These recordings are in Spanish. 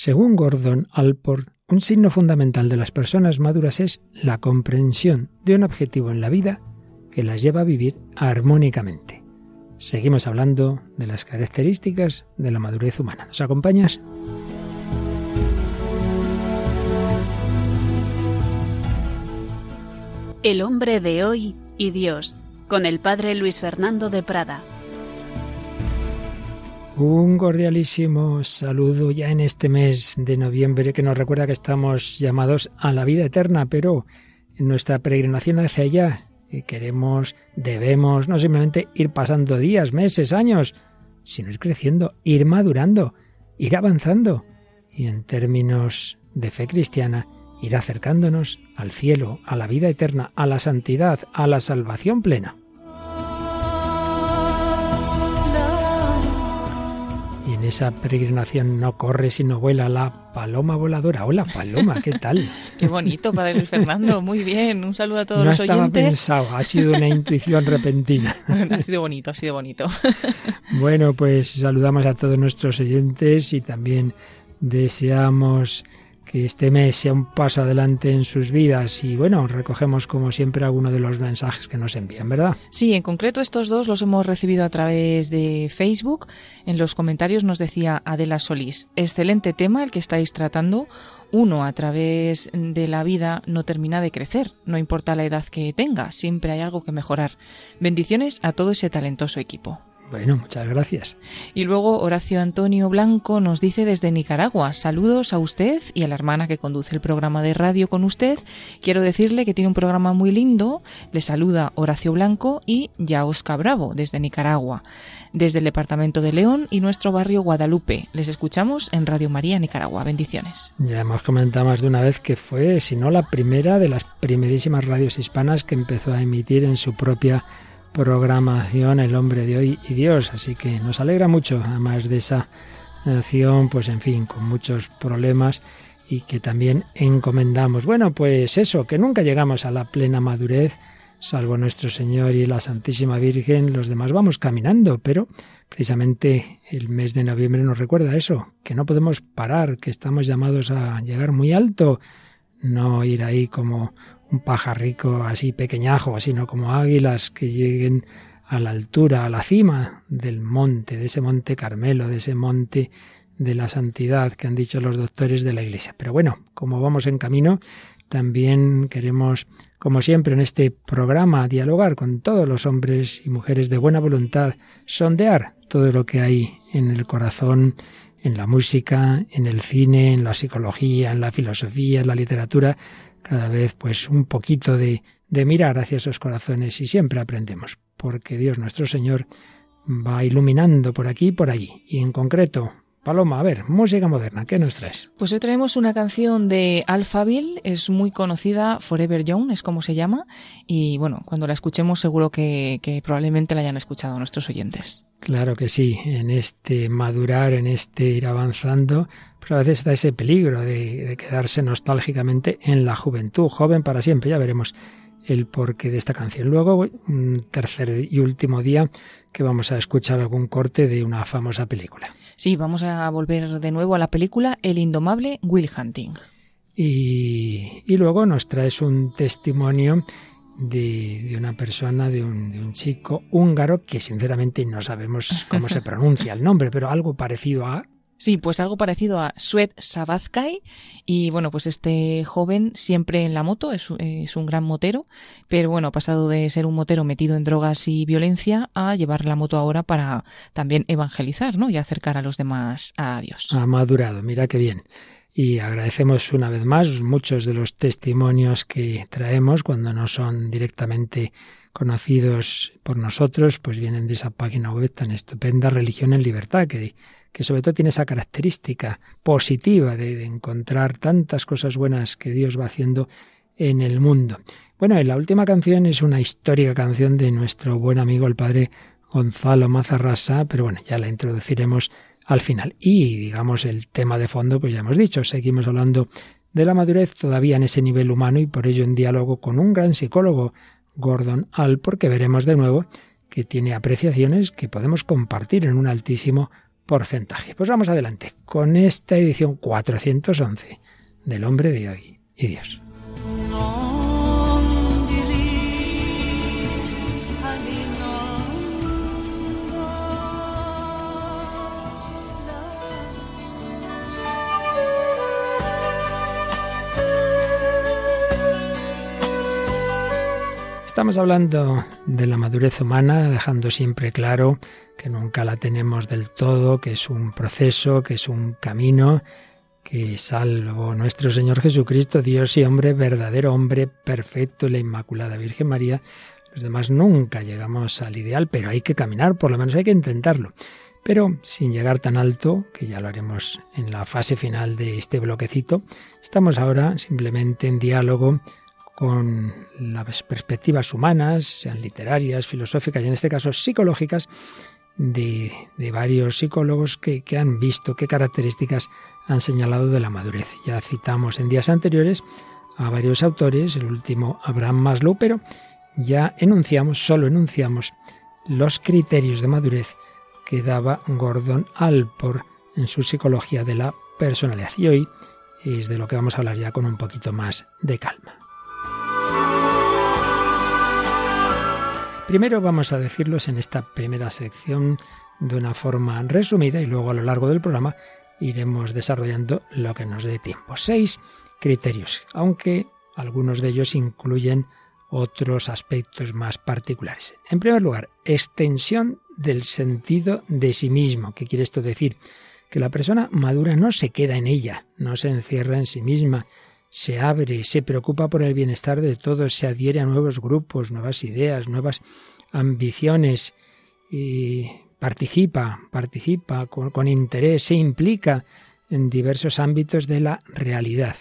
Según Gordon Alport, un signo fundamental de las personas maduras es la comprensión de un objetivo en la vida que las lleva a vivir armónicamente. Seguimos hablando de las características de la madurez humana. ¿Nos acompañas? El hombre de hoy y Dios, con el padre Luis Fernando de Prada. Un cordialísimo saludo ya en este mes de noviembre que nos recuerda que estamos llamados a la vida eterna, pero en nuestra peregrinación hacia allá queremos, debemos no simplemente ir pasando días, meses, años, sino ir creciendo, ir madurando, ir avanzando y en términos de fe cristiana, ir acercándonos al cielo, a la vida eterna, a la santidad, a la salvación plena. Esa peregrinación no corre sino vuela la paloma voladora. Hola paloma, ¿qué tal? Qué bonito, Padre Luis Fernando, muy bien. Un saludo a todos los oyentes. No estaba pensado, ha sido una intuición repentina. ha sido bonito, ha sido bonito. bueno, pues saludamos a todos nuestros oyentes y también deseamos que este mes sea un paso adelante en sus vidas y bueno, recogemos como siempre alguno de los mensajes que nos envían, ¿verdad? Sí, en concreto estos dos los hemos recibido a través de Facebook. En los comentarios nos decía Adela Solís, excelente tema el que estáis tratando. Uno a través de la vida no termina de crecer, no importa la edad que tenga, siempre hay algo que mejorar. Bendiciones a todo ese talentoso equipo. Bueno, muchas gracias. Y luego Horacio Antonio Blanco nos dice desde Nicaragua, saludos a usted y a la hermana que conduce el programa de radio con usted. Quiero decirle que tiene un programa muy lindo. Le saluda Horacio Blanco y Yaosca Bravo desde Nicaragua, desde el departamento de León y nuestro barrio Guadalupe. Les escuchamos en Radio María Nicaragua. Bendiciones. Ya hemos comentado más de una vez que fue, si no la primera de las primerísimas radios hispanas que empezó a emitir en su propia programación El hombre de hoy y Dios. Así que nos alegra mucho, además de esa nación, pues en fin, con muchos problemas y que también encomendamos. Bueno, pues eso, que nunca llegamos a la plena madurez, salvo nuestro Señor y la Santísima Virgen, los demás vamos caminando, pero precisamente el mes de noviembre nos recuerda eso, que no podemos parar, que estamos llamados a llegar muy alto, no ir ahí como un pajarrico así pequeñajo, sino como águilas que lleguen a la altura, a la cima del monte, de ese monte Carmelo, de ese monte de la santidad que han dicho los doctores de la Iglesia. Pero bueno, como vamos en camino, también queremos, como siempre en este programa, dialogar con todos los hombres y mujeres de buena voluntad, sondear todo lo que hay en el corazón, en la música, en el cine, en la psicología, en la filosofía, en la literatura, cada vez pues un poquito de, de mirar hacia esos corazones y siempre aprendemos, porque Dios nuestro Señor va iluminando por aquí y por allí. Y en concreto, Paloma, a ver, música moderna, ¿qué nos traes? Pues hoy traemos una canción de Alphaville, es muy conocida, Forever Young es como se llama, y bueno, cuando la escuchemos seguro que, que probablemente la hayan escuchado nuestros oyentes. Claro que sí, en este madurar, en este ir avanzando, pero a veces está ese peligro de, quedarse nostálgicamente en la juventud, joven para siempre, ya veremos el porqué de esta canción. Luego, un tercer y último día que vamos a escuchar algún corte de una famosa película. Sí, vamos a volver de nuevo a la película El indomable Will Hunting. Y, y luego nos traes un testimonio de, una persona, de un, de un, chico húngaro, que sinceramente no sabemos cómo se pronuncia el nombre, pero algo parecido a... Sí, pues algo parecido a Sued Sabazkai. Y bueno, pues este joven siempre en la moto, es, un gran motero, pero bueno, ha pasado de ser un motero metido en drogas y violencia a llevar la moto ahora para también evangelizar, ¿no? Y acercar a los demás a Dios. Ha madurado, mira qué bien. Y agradecemos una vez más muchos de los testimonios que traemos cuando no son directamente conocidos por nosotros, pues vienen de esa página web tan estupenda, Religión en Libertad, que, que sobre todo tiene esa característica positiva de, encontrar tantas cosas buenas que Dios va haciendo en el mundo. Bueno, y la última canción es una histórica canción de nuestro buen amigo el padre Gonzalo Mazarrasa, pero bueno, ya la introduciremos al final. Y digamos el tema de fondo, pues ya hemos dicho, seguimos hablando de la madurez todavía en ese nivel humano y por ello en diálogo con un gran psicólogo, Gordon Al, porque veremos de nuevo que tiene apreciaciones que podemos compartir en un altísimo porcentaje. Pues vamos adelante con esta edición 411 del hombre de hoy y Dios. Estamos hablando de la madurez humana, dejando siempre claro que nunca la tenemos del todo, que es un proceso, que es un camino, que salvo nuestro Señor Jesucristo, Dios y hombre, verdadero hombre, perfecto, la Inmaculada Virgen María, los demás nunca llegamos al ideal, pero hay que caminar, por lo menos hay que intentarlo. Pero sin llegar tan alto, que ya lo haremos en la fase final de este bloquecito, estamos ahora simplemente en diálogo con las perspectivas humanas, sean literarias, filosóficas y en este caso psicológicas, de, varios psicólogos que, que, han visto qué características han señalado de la madurez. Ya citamos en días anteriores a varios autores, el último Abraham Maslow, pero ya enunciamos, solo enunciamos los criterios de madurez que daba Gordon Alport en su psicología de la personalidad. Y hoy es de lo que vamos a hablar ya con un poquito más de calma. Primero vamos a decirlos en esta primera sección de una forma resumida y luego a lo largo del programa iremos desarrollando lo que nos dé tiempo. Seis criterios, aunque algunos de ellos incluyen otros aspectos más particulares. En primer lugar, extensión del sentido de sí mismo. ¿Qué quiere esto decir? Que la persona madura no se queda en ella, no se encierra en sí misma, se abre, se preocupa por el bienestar de todos, se adhiere a nuevos grupos, nuevas ideas, nuevas ambiciones y participa, participa con, interés, se implica en diversos ámbitos de la realidad.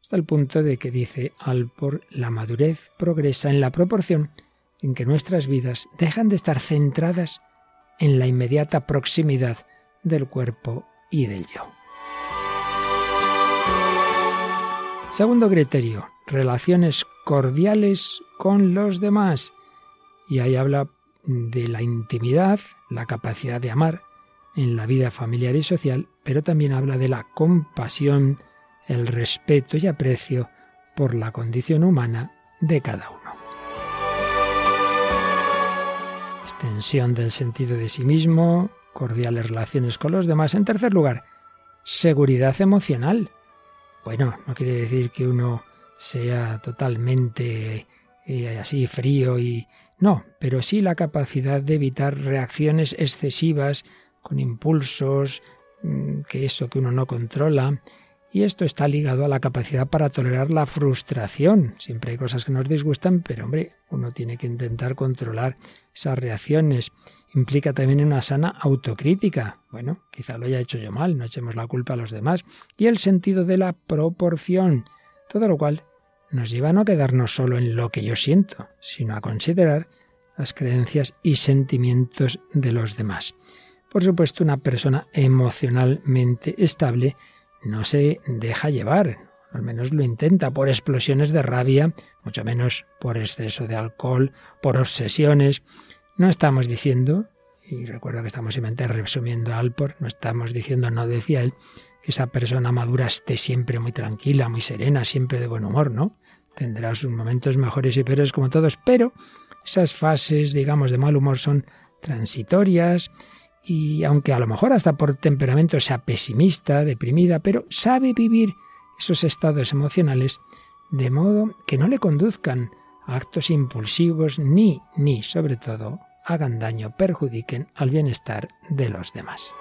Hasta el punto de que dice Alpor, la madurez progresa en la proporción en que nuestras vidas dejan de estar centradas en la inmediata proximidad del cuerpo y del yo. Segundo criterio, relaciones cordiales con los demás. Y ahí habla de la intimidad, la capacidad de amar en la vida familiar y social, pero también habla de la compasión, el respeto y aprecio por la condición humana de cada uno. Extensión del sentido de sí mismo, cordiales relaciones con los demás. En tercer lugar, seguridad emocional bueno, no quiere decir que uno sea totalmente eh, así frío y... No, pero sí la capacidad de evitar reacciones excesivas con impulsos, mm, que eso que uno no controla. Y esto está ligado a la capacidad para tolerar la frustración. Siempre hay cosas que nos disgustan, pero hombre, uno tiene que intentar controlar esas reacciones implica también una sana autocrítica. Bueno, quizá lo haya hecho yo mal, no echemos la culpa a los demás. Y el sentido de la proporción. Todo lo cual nos lleva a no quedarnos solo en lo que yo siento, sino a considerar las creencias y sentimientos de los demás. Por supuesto, una persona emocionalmente estable no se deja llevar, al menos lo intenta, por explosiones de rabia, mucho menos por exceso de alcohol, por obsesiones, no estamos diciendo, y recuerdo que estamos simplemente resumiendo a Alpor, no estamos diciendo, no decía él, que esa persona madura esté siempre muy tranquila, muy serena, siempre de buen humor, ¿no? Tendrá sus momentos mejores y peores como todos, pero esas fases, digamos, de mal humor son transitorias y aunque a lo mejor hasta por temperamento sea pesimista, deprimida, pero sabe vivir esos estados emocionales de modo que no le conduzcan a actos impulsivos ni, ni, sobre todo, hagan daño, perjudiquen al bienestar de los demás.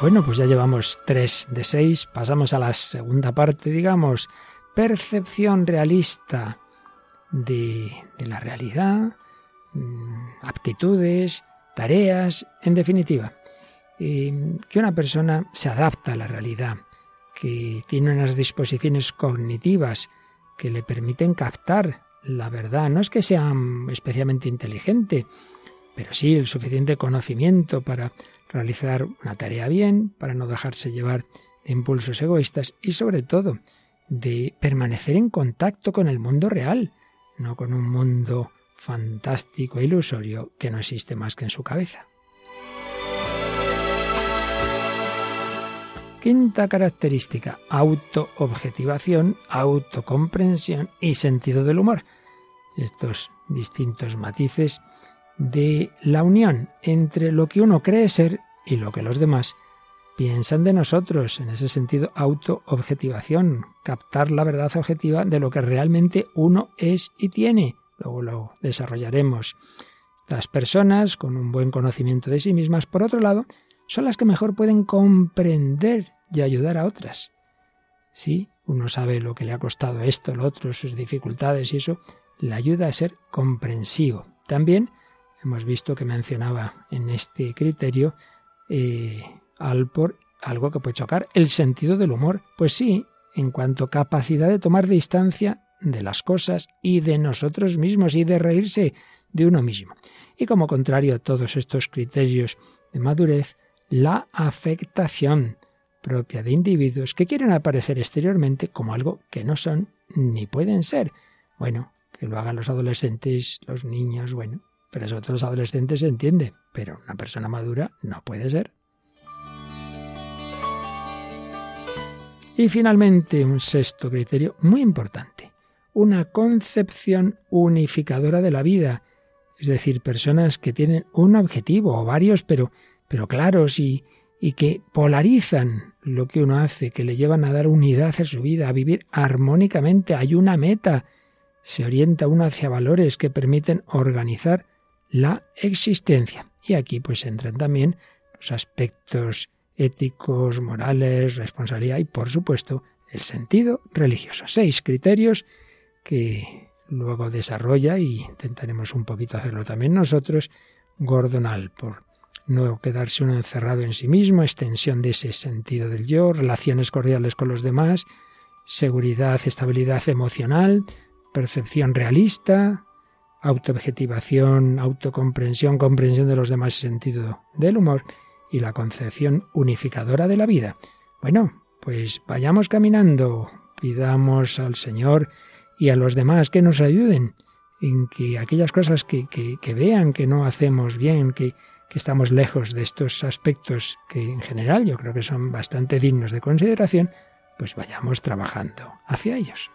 Bueno, pues ya llevamos tres de seis, pasamos a la segunda parte, digamos, percepción realista de, la realidad, mm, aptitudes, tareas, en definitiva, eh, que una persona se adapta a la realidad, que tiene unas disposiciones cognitivas que le permiten captar la verdad. No es que sea especialmente inteligente, pero sí el suficiente conocimiento para realizar una tarea bien, para no dejarse llevar de impulsos egoístas y sobre todo de permanecer en contacto con el mundo real, no con un mundo fantástico e ilusorio que no existe más que en su cabeza. Quinta característica, autoobjetivación, autocomprensión y sentido del humor. Estos distintos matices de la unión entre lo que uno cree ser y lo que los demás piensan de nosotros, en ese sentido, autoobjetivación, captar la verdad objetiva de lo que realmente uno es y tiene. Luego lo desarrollaremos. Estas personas, con un buen conocimiento de sí mismas, por otro lado, son las que mejor pueden comprender y ayudar a otras. Si uno sabe lo que le ha costado esto, lo otro, sus dificultades y eso, le ayuda a ser comprensivo. También hemos visto que mencionaba en este criterio eh, algo que puede chocar, el sentido del humor. Pues sí, en cuanto a capacidad de tomar distancia de las cosas y de nosotros mismos y de reírse de uno mismo. Y como contrario a todos estos criterios de madurez, la afectación propia de individuos que quieren aparecer exteriormente como algo que no son ni pueden ser. Bueno, que lo hagan los adolescentes, los niños, bueno, pero eso otros adolescentes se entiende, pero una persona madura no puede ser. Y finalmente, un sexto criterio muy importante, una concepción unificadora de la vida, es decir, personas que tienen un objetivo o varios, pero, pero claros y, y que polarizan lo que uno hace, que le llevan a dar unidad a su vida, a vivir armónicamente. Hay una meta, se orienta uno hacia valores que permiten organizar la existencia. Y aquí pues entran también los aspectos éticos, morales, responsabilidad y, por supuesto, el sentido religioso. Seis criterios que luego desarrolla y intentaremos un poquito hacerlo también nosotros, Gordon Alport. No quedarse uno encerrado en sí mismo, extensión de ese sentido del yo, relaciones cordiales con los demás, seguridad, estabilidad emocional, percepción realista, autoobjetivación, autocomprensión, comprensión de los demás, sentido del humor y la concepción unificadora de la vida. Bueno, pues vayamos caminando, pidamos al Señor y a los demás que nos ayuden en que aquellas cosas que, que, vean que no hacemos bien, que, que estamos lejos de estos aspectos que en general yo creo que son bastante dignos de consideración, pues vayamos trabajando hacia ellos.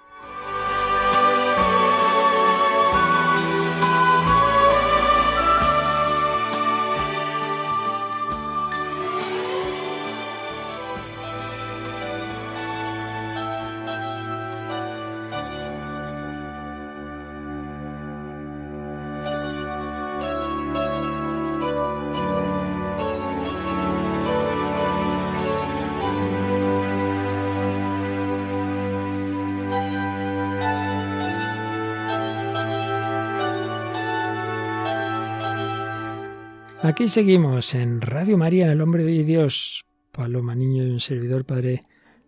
Aquí seguimos en Radio María, en el Hombre de Dios. Paloma Niño y un servidor, Padre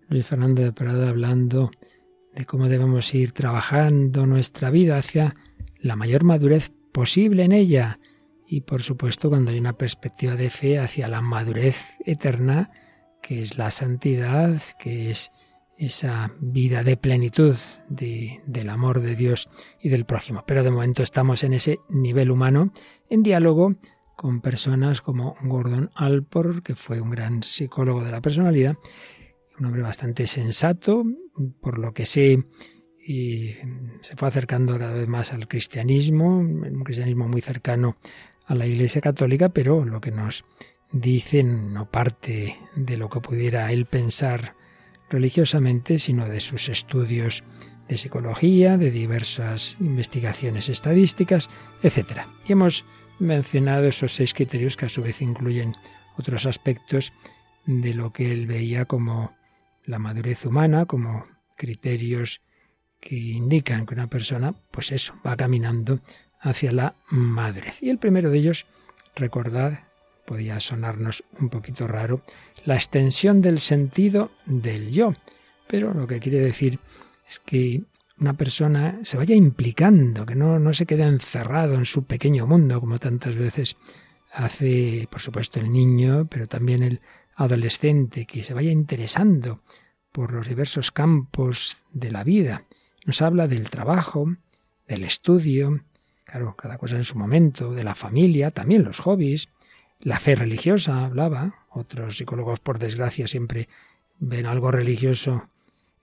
Luis Fernando de Prada, hablando de cómo debemos ir trabajando nuestra vida hacia la mayor madurez posible en ella. Y por supuesto, cuando hay una perspectiva de fe hacia la madurez eterna, que es la santidad, que es esa vida de plenitud del amor de Dios y del prójimo. Pero de momento estamos en ese nivel humano, en diálogo con personas como Gordon Alport, que fue un gran psicólogo de la personalidad, un hombre bastante sensato, por lo que sé, y se fue acercando cada vez más al cristianismo, un cristianismo muy cercano a la Iglesia Católica, pero lo que nos dicen no parte de lo que pudiera él pensar religiosamente, sino de sus estudios de psicología, de diversas investigaciones estadísticas, etc. Y hemos mencionado esos seis criterios que a su vez incluyen otros aspectos de lo que él veía como la madurez humana, como criterios que indican que una persona, pues eso, va caminando hacia la madurez. Y el primero de ellos, recordad, podía sonarnos un poquito raro, la extensión del sentido del yo. Pero lo que quiere decir es que una persona se vaya implicando, que no, no se quede encerrado en su pequeño mundo, como tantas veces hace, por supuesto, el niño, pero también el adolescente, que se vaya interesando por los diversos campos de la vida. Nos habla del trabajo, del estudio, claro, cada cosa en su momento, de la familia, también los hobbies, la fe religiosa, hablaba, otros psicólogos por desgracia siempre ven algo religioso,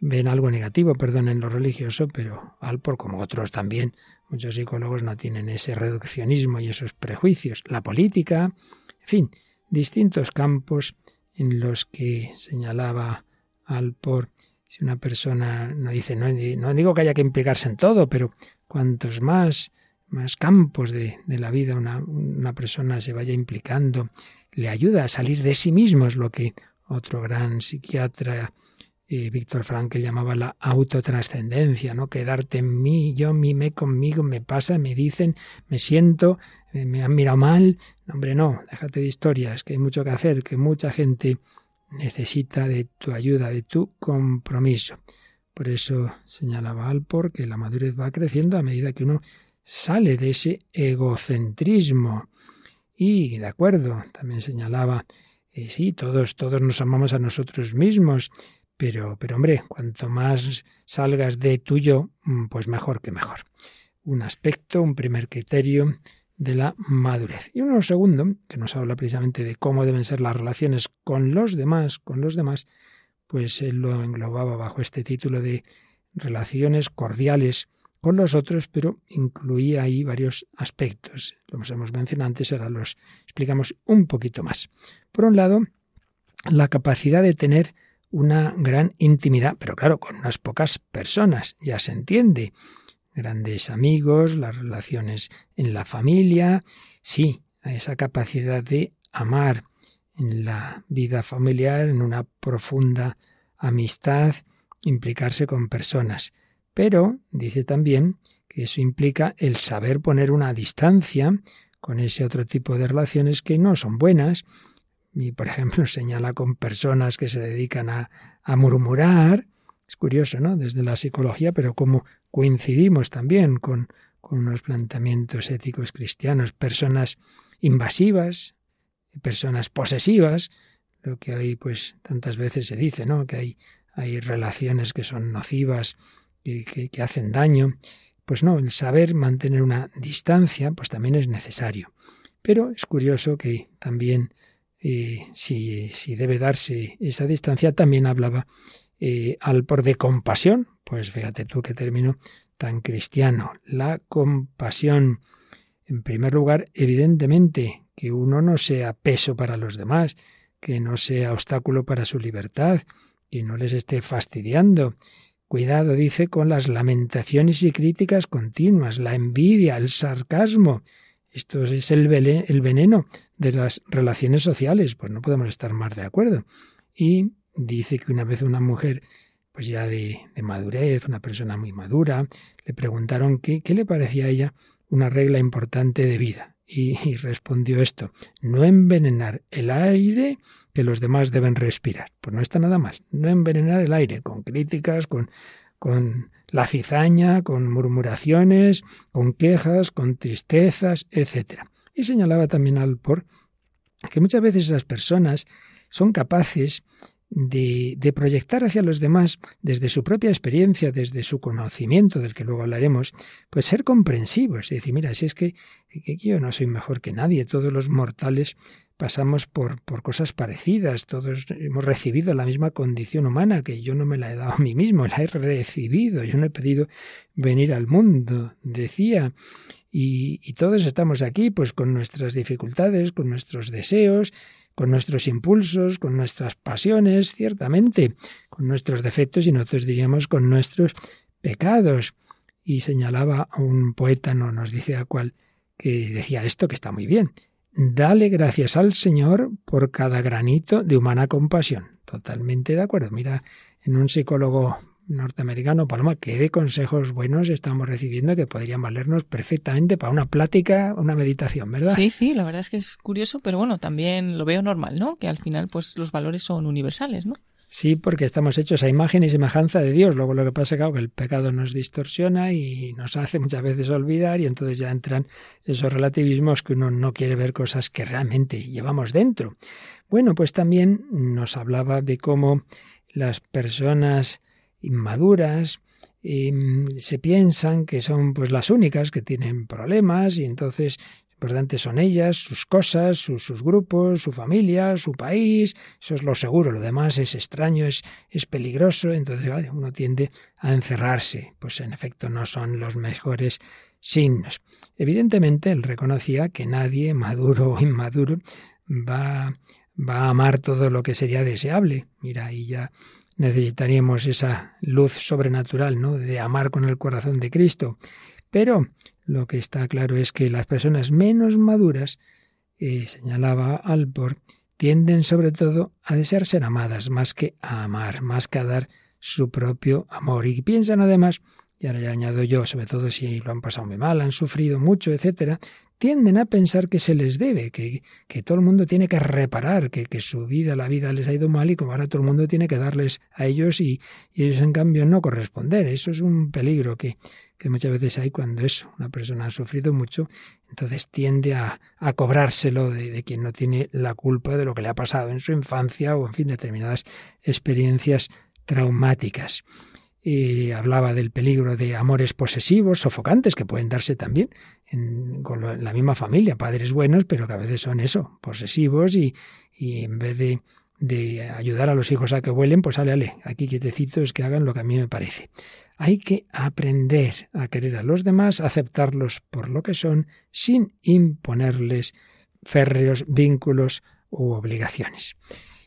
ven algo negativo, perdón, en lo religioso, pero Alpor, como otros también, muchos psicólogos no tienen ese reduccionismo y esos prejuicios. La política, en fin, distintos campos en los que señalaba Alpor. Si una persona no dice, no, no digo que haya que implicarse en todo, pero cuantos más, más campos de, de la vida una, una persona se vaya implicando, le ayuda a salir de sí mismo, es lo que otro gran psiquiatra eh, Víctor Frankl llamaba la autotrascendencia, ¿no? Quedarte en mí, yo mime conmigo, me pasa, me dicen, me siento, eh, me han mirado mal. hombre, no, déjate de historias, que hay mucho que hacer, que mucha gente necesita de tu ayuda, de tu compromiso. Por eso señalaba Alpor que la madurez va creciendo a medida que uno sale de ese egocentrismo. Y, de acuerdo, también señalaba, eh, sí, todos, todos nos amamos a nosotros mismos, pero, pero hombre, cuanto más salgas de tuyo, mm, pues mejor que mejor. Un aspecto, un primer criterio de la madurez. Y uno segundo, que nos habla precisamente de cómo deben ser las relaciones con los demás, con los demás, pues él lo englobaba bajo este título de relaciones cordiales con los otros, pero incluía ahí varios aspectos. Los hemos mencionado antes, ahora los explicamos un poquito más. Por un lado, la capacidad de tener una gran intimidad, pero claro, con unas pocas personas, ya se entiende. Grandes amigos, las relaciones en la familia, sí, esa capacidad de amar en la vida familiar, en una profunda amistad, implicarse con personas. Pero dice también que eso implica el saber poner una distancia con ese otro tipo de relaciones que no son buenas y, por ejemplo, señala con personas que se dedican a, a murmurar. Es curioso, ¿no? Desde la psicología, pero como coincidimos también con, con unos planteamientos éticos cristianos, personas invasivas, personas posesivas, lo que hoy pues tantas veces se dice, ¿no? Que hay, hay relaciones que son nocivas, y que, que hacen daño. Pues no, el saber mantener una distancia, pues también es necesario. Pero es curioso que también eh, si, si, debe darse esa distancia, también hablaba eh, al por de compasión. Pues fíjate tú qué término tan cristiano. La compasión. En primer lugar, evidentemente, que uno no sea peso para los demás, que no sea obstáculo para su libertad, que no les esté fastidiando. Cuidado, dice, con las lamentaciones y críticas continuas, la envidia, el sarcasmo, esto es el, veneno de las relaciones sociales, pues no podemos estar más de acuerdo. Y dice que una vez una mujer, pues ya de, madurez, una persona muy madura, le preguntaron qué, le parecía a ella una regla importante de vida. Y, y, respondió esto, no envenenar el aire que los demás deben respirar. Pues no está nada mal, no envenenar el aire con críticas, con, con la cizaña, con murmuraciones, con quejas, con tristezas, etc. Y señalaba también al por que muchas veces esas personas son capaces de, proyectar hacia los demás, desde su propia experiencia, desde su conocimiento, del que luego hablaremos, pues ser comprensivos. Es decir, mira, si es que, que yo no soy mejor que nadie, todos los mortales pasamos por, por cosas parecidas, todos hemos recibido la misma condición humana, que yo no me la he dado a mí mismo, la he recibido, yo no he pedido venir al mundo, decía. Y, y todos estamos aquí, pues con nuestras dificultades, con nuestros deseos, con nuestros impulsos, con nuestras pasiones, ciertamente, con nuestros defectos y nosotros diríamos con nuestros pecados. Y señalaba a un poeta, no nos dice a cuál, que decía esto que está muy bien. Dale gracias al Señor por cada granito de humana compasión. Totalmente de acuerdo. Mira, en un psicólogo norteamericano, Paloma, qué de consejos buenos estamos recibiendo que podrían valernos perfectamente para una plática, una meditación, ¿verdad? Sí, sí, la verdad es que es curioso, pero bueno, también lo veo normal, ¿no? Que al final, pues los valores son universales, ¿no? Sí, porque estamos hechos a imagen y semejanza de Dios. Luego lo que pasa es que el pecado nos distorsiona y nos hace muchas veces olvidar y entonces ya entran esos relativismos que uno no quiere ver cosas que realmente llevamos dentro. Bueno, pues también nos hablaba de cómo las personas inmaduras mm, se piensan que son pues las únicas que tienen problemas y entonces importante son ellas, sus cosas, sus, grupos, su familia, su país, eso es lo seguro, lo demás es extraño, es, es peligroso, entonces uno tiende a encerrarse, pues en efecto no son los mejores signos. Evidentemente él reconocía que nadie, maduro o inmaduro, va, va a amar todo lo que sería deseable. Mira, ahí ya necesitaríamos esa luz sobrenatural, ¿no? De amar con el corazón de Cristo. Pero lo que está claro es que las personas menos maduras, eh, señalaba Alpor, tienden sobre todo a desear ser amadas más que a amar, más que a dar su propio amor. Y piensan además, y ahora ya añado yo, sobre todo si lo han pasado muy mal, han sufrido mucho, etcétera, tienden a pensar que se les debe, que, que todo el mundo tiene que reparar, que, que, su vida, la vida les ha ido mal y como ahora todo el mundo tiene que darles a ellos y, ellos en cambio no corresponder. Eso es un peligro que, que muchas veces hay cuando eso, una persona ha sufrido mucho, entonces tiende a, a cobrárselo de, quien no tiene la culpa de lo que le ha pasado en su infancia o en fin determinadas experiencias traumáticas. Y hablaba del peligro de amores posesivos, sofocantes, que pueden darse también en, con la misma familia, padres buenos, pero que a veces son eso, posesivos y, y en vez de, de ayudar a los hijos a que vuelen, pues ale, ale, aquí quietecitos que hagan lo que a mí me parece. Hay que aprender a querer a los demás, aceptarlos por lo que son, sin imponerles férreos vínculos u obligaciones.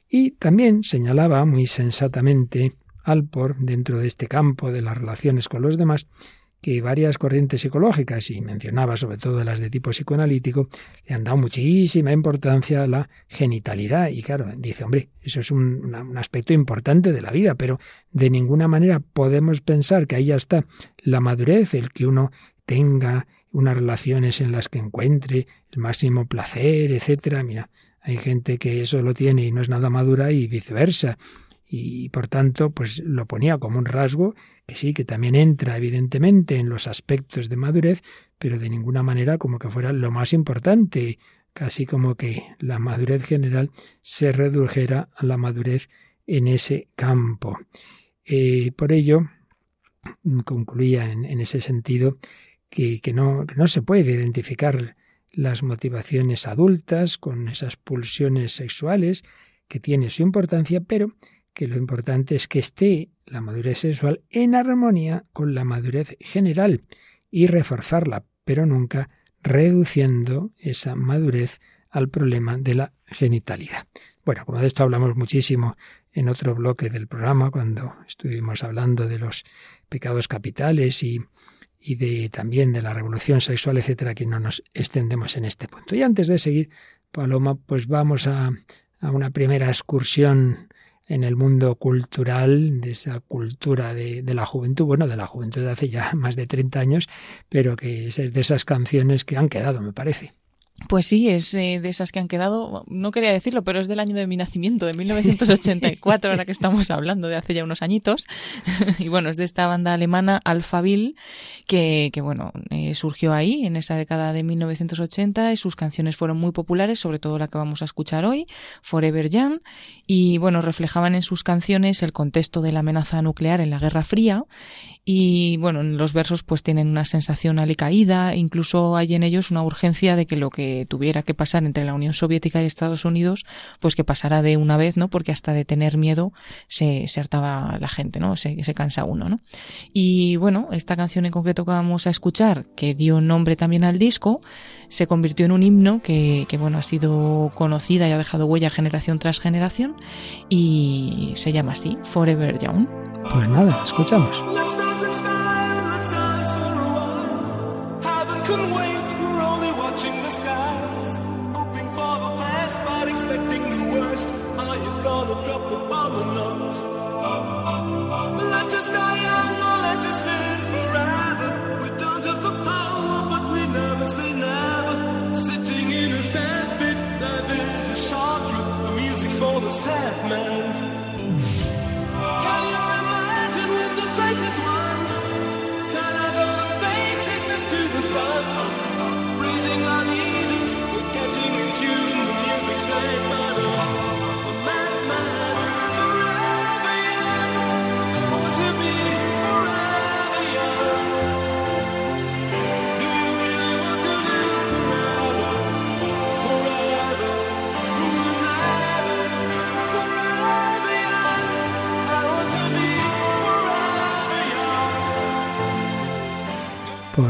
Y también señalaba muy sensatamente Alpor, dentro de este campo de las relaciones con los demás, que varias corrientes psicológicas, y mencionaba sobre todo las de tipo psicoanalítico, le han dado muchísima importancia a la genitalidad. Y claro, dice, hombre, eso es un, un, aspecto importante de la vida, pero de ninguna manera podemos pensar que ahí ya está la madurez, el que uno tenga unas relaciones en las que encuentre el máximo placer, etcétera. Mira, hay gente que eso lo tiene y no es nada madura y viceversa y por tanto pues lo ponía como un rasgo que sí, que también entra evidentemente en los aspectos de madurez, pero de ninguna manera como que fuera lo más importante, casi como que la madurez general se redujera a la madurez en ese campo. Eh, por ello, concluía en, ese sentido que, no, que no se puede identificar las motivaciones adultas con esas pulsiones sexuales que tiene su importancia, pero que lo importante es que esté la madurez sexual en armonía con la madurez general y reforzarla, pero nunca reduciendo esa madurez al problema de la genitalidad. Bueno, como de esto hablamos muchísimo en otro bloque del programa, cuando estuvimos hablando de los pecados capitales y, y de también de la revolución sexual, etcétera, que no nos extendemos en este punto. Y antes de seguir, Paloma, pues vamos a, a una primera excursión en el mundo cultural, de esa cultura de, de, la juventud, bueno, de la juventud de hace ya más de 30 años, pero que es de esas canciones que han quedado, me parece. Pues sí, es eh, de esas que han quedado, no quería decirlo, pero es del año de mi nacimiento, de 1984, ahora que estamos hablando de hace ya unos añitos. y bueno, es de esta banda alemana Alphaville, que, que bueno, eh, surgió ahí en esa década de 1980 y sus canciones fueron muy populares, sobre todo la que vamos a escuchar hoy, Forever Young, y bueno, reflejaban en sus canciones el contexto de la amenaza nuclear en la Guerra Fría y bueno, en los versos pues tienen una sensación alicaída, incluso hay en ellos una urgencia de que lo que tuviera que pasar entre la Unión Soviética y Estados Unidos, pues que pasara de una vez, ¿no? Porque hasta de tener miedo se, hartaba la gente, ¿no? Se, se cansa uno, ¿no? Y bueno, esta canción en concreto que vamos a escuchar, que dio nombre también al disco, se convirtió en un himno que, que bueno, ha sido conocida y ha dejado huella generación tras generación y se llama así, Forever Young. Pues nada, escuchamos.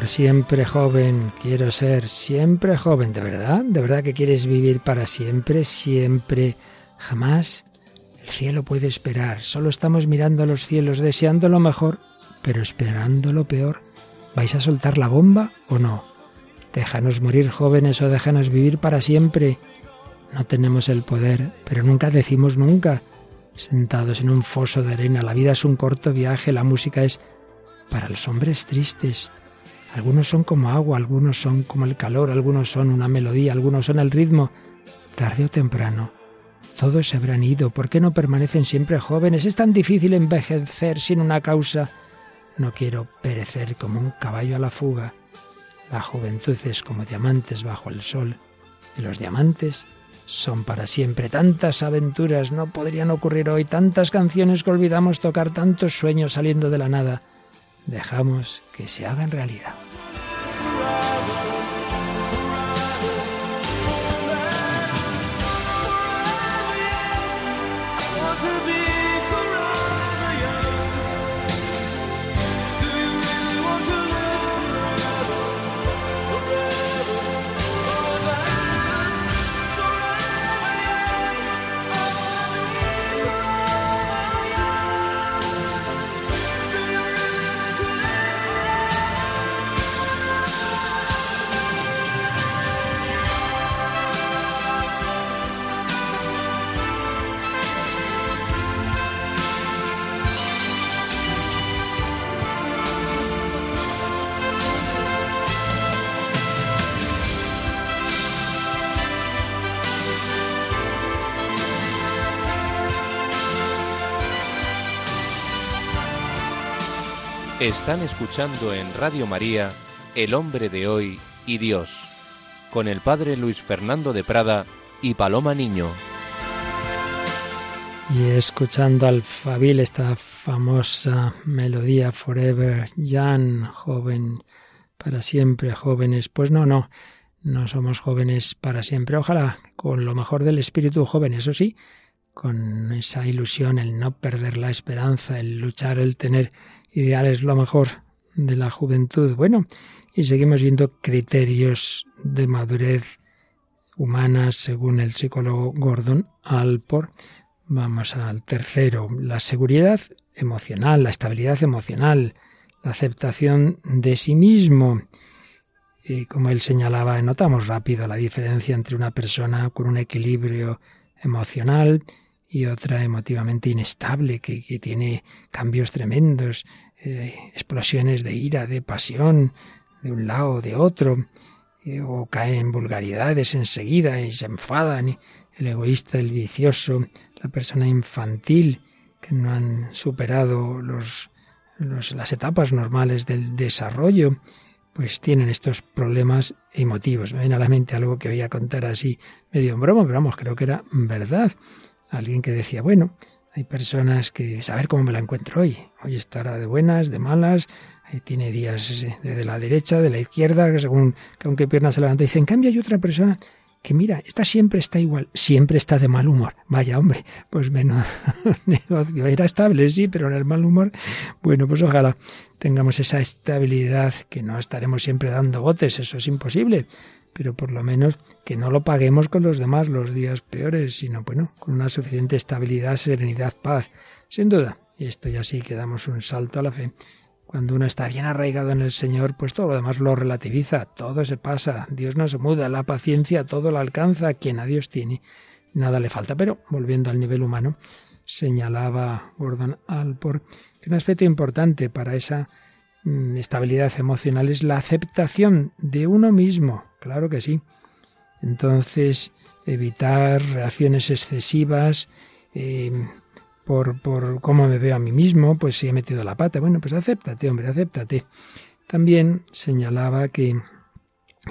Siempre joven quiero ser, siempre joven, ¿de verdad? ¿De verdad que quieres vivir para siempre, siempre, jamás? El cielo puede esperar, solo estamos mirando los cielos, deseando lo mejor, pero esperando lo peor. ¿Vais a soltar la bomba o no? Déjanos morir jóvenes o déjanos vivir para siempre. No tenemos el poder, pero nunca decimos nunca. Sentados en un foso de arena, la vida es un corto viaje, la música es para los hombres tristes. Algunos son como agua, algunos son como el calor, algunos son una melodía, algunos son el ritmo. Tarde o temprano, todos se habrán ido. ¿Por qué no permanecen siempre jóvenes? Es tan difícil envejecer sin una causa. No quiero perecer como un caballo a la fuga. La juventud es como diamantes bajo el sol, y los diamantes son para siempre. Tantas aventuras no podrían ocurrir hoy, tantas canciones que olvidamos tocar, tantos sueños saliendo de la nada. Dejamos que se hagan realidad. Están escuchando en Radio María El hombre de hoy y Dios, con el padre Luis Fernando de Prada y Paloma Niño. Y escuchando al Fabil esta famosa melodía Forever Young, joven, para siempre jóvenes, pues no, no, no somos jóvenes para siempre. Ojalá con lo mejor del espíritu joven, eso sí, con esa ilusión, el no perder la esperanza, el luchar, el tener ideal es lo mejor de la juventud. Bueno, y seguimos viendo criterios de madurez humana según el psicólogo Gordon Alport. Vamos al tercero, la seguridad emocional, la estabilidad emocional, la aceptación de sí mismo. Y como él señalaba, notamos rápido la diferencia entre una persona con un equilibrio emocional y otra emotivamente inestable, que, que tiene cambios tremendos, explosiones de ira, de pasión, de un lado o de otro, eh, o caen en vulgaridades enseguida y se enfadan, el egoísta, el vicioso, la persona infantil, que no han superado los, las etapas normales del desarrollo, pues tienen estos problemas emotivos. Me viene a la mente algo que voy a contar así medio en broma, pero vamos, creo que era verdad. Alguien que decía, bueno, hay personas que ver cómo me la encuentro hoy. Hoy estará de buenas, de malas, tiene días de la derecha, de la izquierda, según con qué pierna se levanta. Dice, en cambio hay otra persona que mira, esta siempre está igual, siempre está de mal humor. Vaya hombre, pues menos negocio. Era estable, sí, pero en el mal humor, bueno, pues ojalá tengamos esa estabilidad, que no estaremos siempre dando botes, eso es imposible pero por lo menos que no lo paguemos con los demás los días peores, sino bueno, con una suficiente estabilidad, serenidad, paz. Sin duda, y esto ya sí que damos un salto a la fe. Cuando uno está bien arraigado en el Señor, pues todo lo demás lo relativiza, todo se pasa, Dios no se muda, la paciencia todo lo alcanza, quien a Dios tiene, nada le falta. Pero volviendo al nivel humano, señalaba Gordon Alport que un aspecto importante para esa mm, estabilidad emocional es la aceptación de uno mismo, Claro que sí. Entonces, evitar reacciones excesivas eh, por, por cómo me veo a mí mismo, pues si he metido la pata. Bueno, pues acéptate, hombre, acéptate. También señalaba que,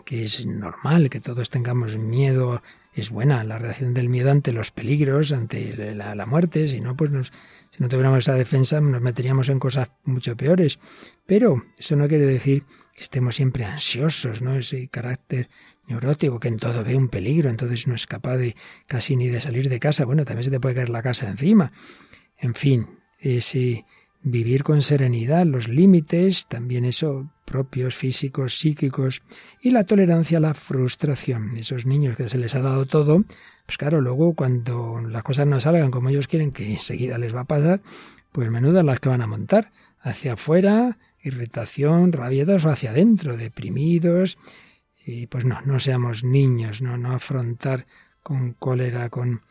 que es normal que todos tengamos miedo es buena la reacción del miedo ante los peligros, ante la, la, muerte, si no, pues nos, si no tuviéramos esa defensa nos meteríamos en cosas mucho peores. Pero eso no quiere decir que estemos siempre ansiosos, ¿no? Ese carácter neurótico que en todo ve un peligro, entonces no es capaz de casi ni de salir de casa. Bueno, también se te puede caer la casa encima. En fin, ese vivir con serenidad los límites, también eso propios, físicos, psíquicos, y la tolerancia a la frustración. Esos niños que se les ha dado todo, pues claro, luego cuando las cosas no salgan como ellos quieren, que enseguida les va a pasar, pues menudas las que van a montar, hacia afuera, irritación, rabietas o hacia adentro, deprimidos. Y pues no, no seamos niños, no, no afrontar con cólera, con,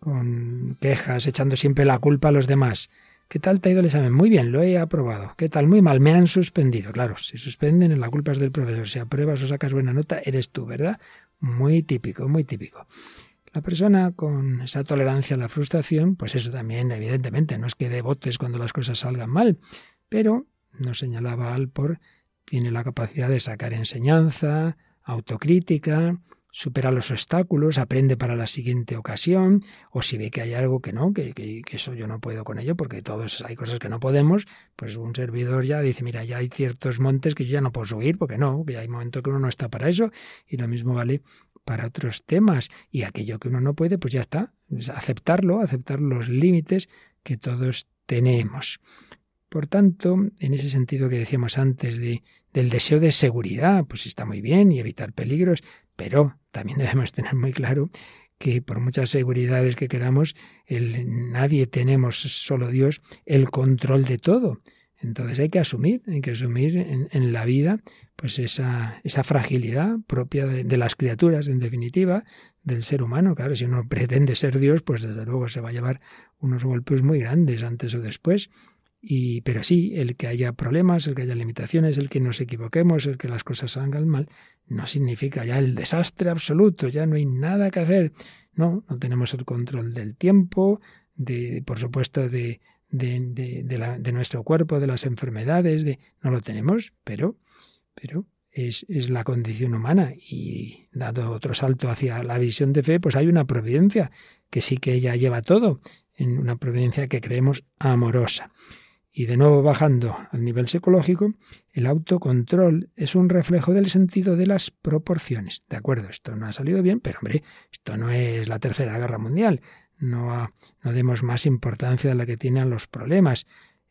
con quejas, echando siempre la culpa a los demás. ¿Qué tal te ha ido el examen? Muy bien, lo he aprobado. ¿Qué tal? Muy mal, me han suspendido. Claro, si suspenden, la culpa es del profesor. Si apruebas o sacas buena nota, eres tú, ¿verdad? Muy típico, muy típico. La persona con esa tolerancia a la frustración, pues eso también, evidentemente, no es que dé botes cuando las cosas salgan mal, pero, nos señalaba Alpor, tiene la capacidad de sacar enseñanza, autocrítica, supera los obstáculos, aprende para la siguiente ocasión, o si ve que hay algo que no, que, que, eso yo no puedo con ello, porque todos hay cosas que no podemos, pues un servidor ya dice, mira, ya hay ciertos montes que yo ya no puedo subir, porque no, que hay momentos que uno no está para eso, y lo mismo vale para otros temas, y aquello que uno no puede, pues ya está, aceptarlo, aceptar los límites que todos tenemos. Por tanto, en ese sentido que decíamos antes de, del deseo de seguridad, pues está muy bien y evitar peligros, pero también debemos tener muy claro que por muchas seguridades que queramos, nadie tenemos, solo Dios, el control de todo. Entonces hay que asumir, hay que asumir en, la vida pues esa, esa fragilidad propia de, de, las criaturas, en definitiva, del ser humano. Claro, si uno pretende ser Dios, pues desde luego se va a llevar unos golpes muy grandes antes o después. Y, pero sí, el que haya problemas, el que haya limitaciones, el que nos equivoquemos, el que las cosas salgan mal, no significa ya el desastre absoluto, ya no hay nada que hacer. No, no tenemos el control del tiempo, de, por supuesto, de, de, nuestro cuerpo, de las enfermedades, de, no lo tenemos, pero, pero es, es, la condición humana. Y dado otro salto hacia la visión de fe, pues hay una providencia que sí que ella lleva todo, en una providencia que creemos amorosa. Y de nuevo bajando al nivel psicológico, el autocontrol es un reflejo del sentido de las proporciones. De acuerdo, esto no ha salido bien, pero hombre, esto no es la Tercera Guerra Mundial. No, no demos más importancia a la que tienen los problemas.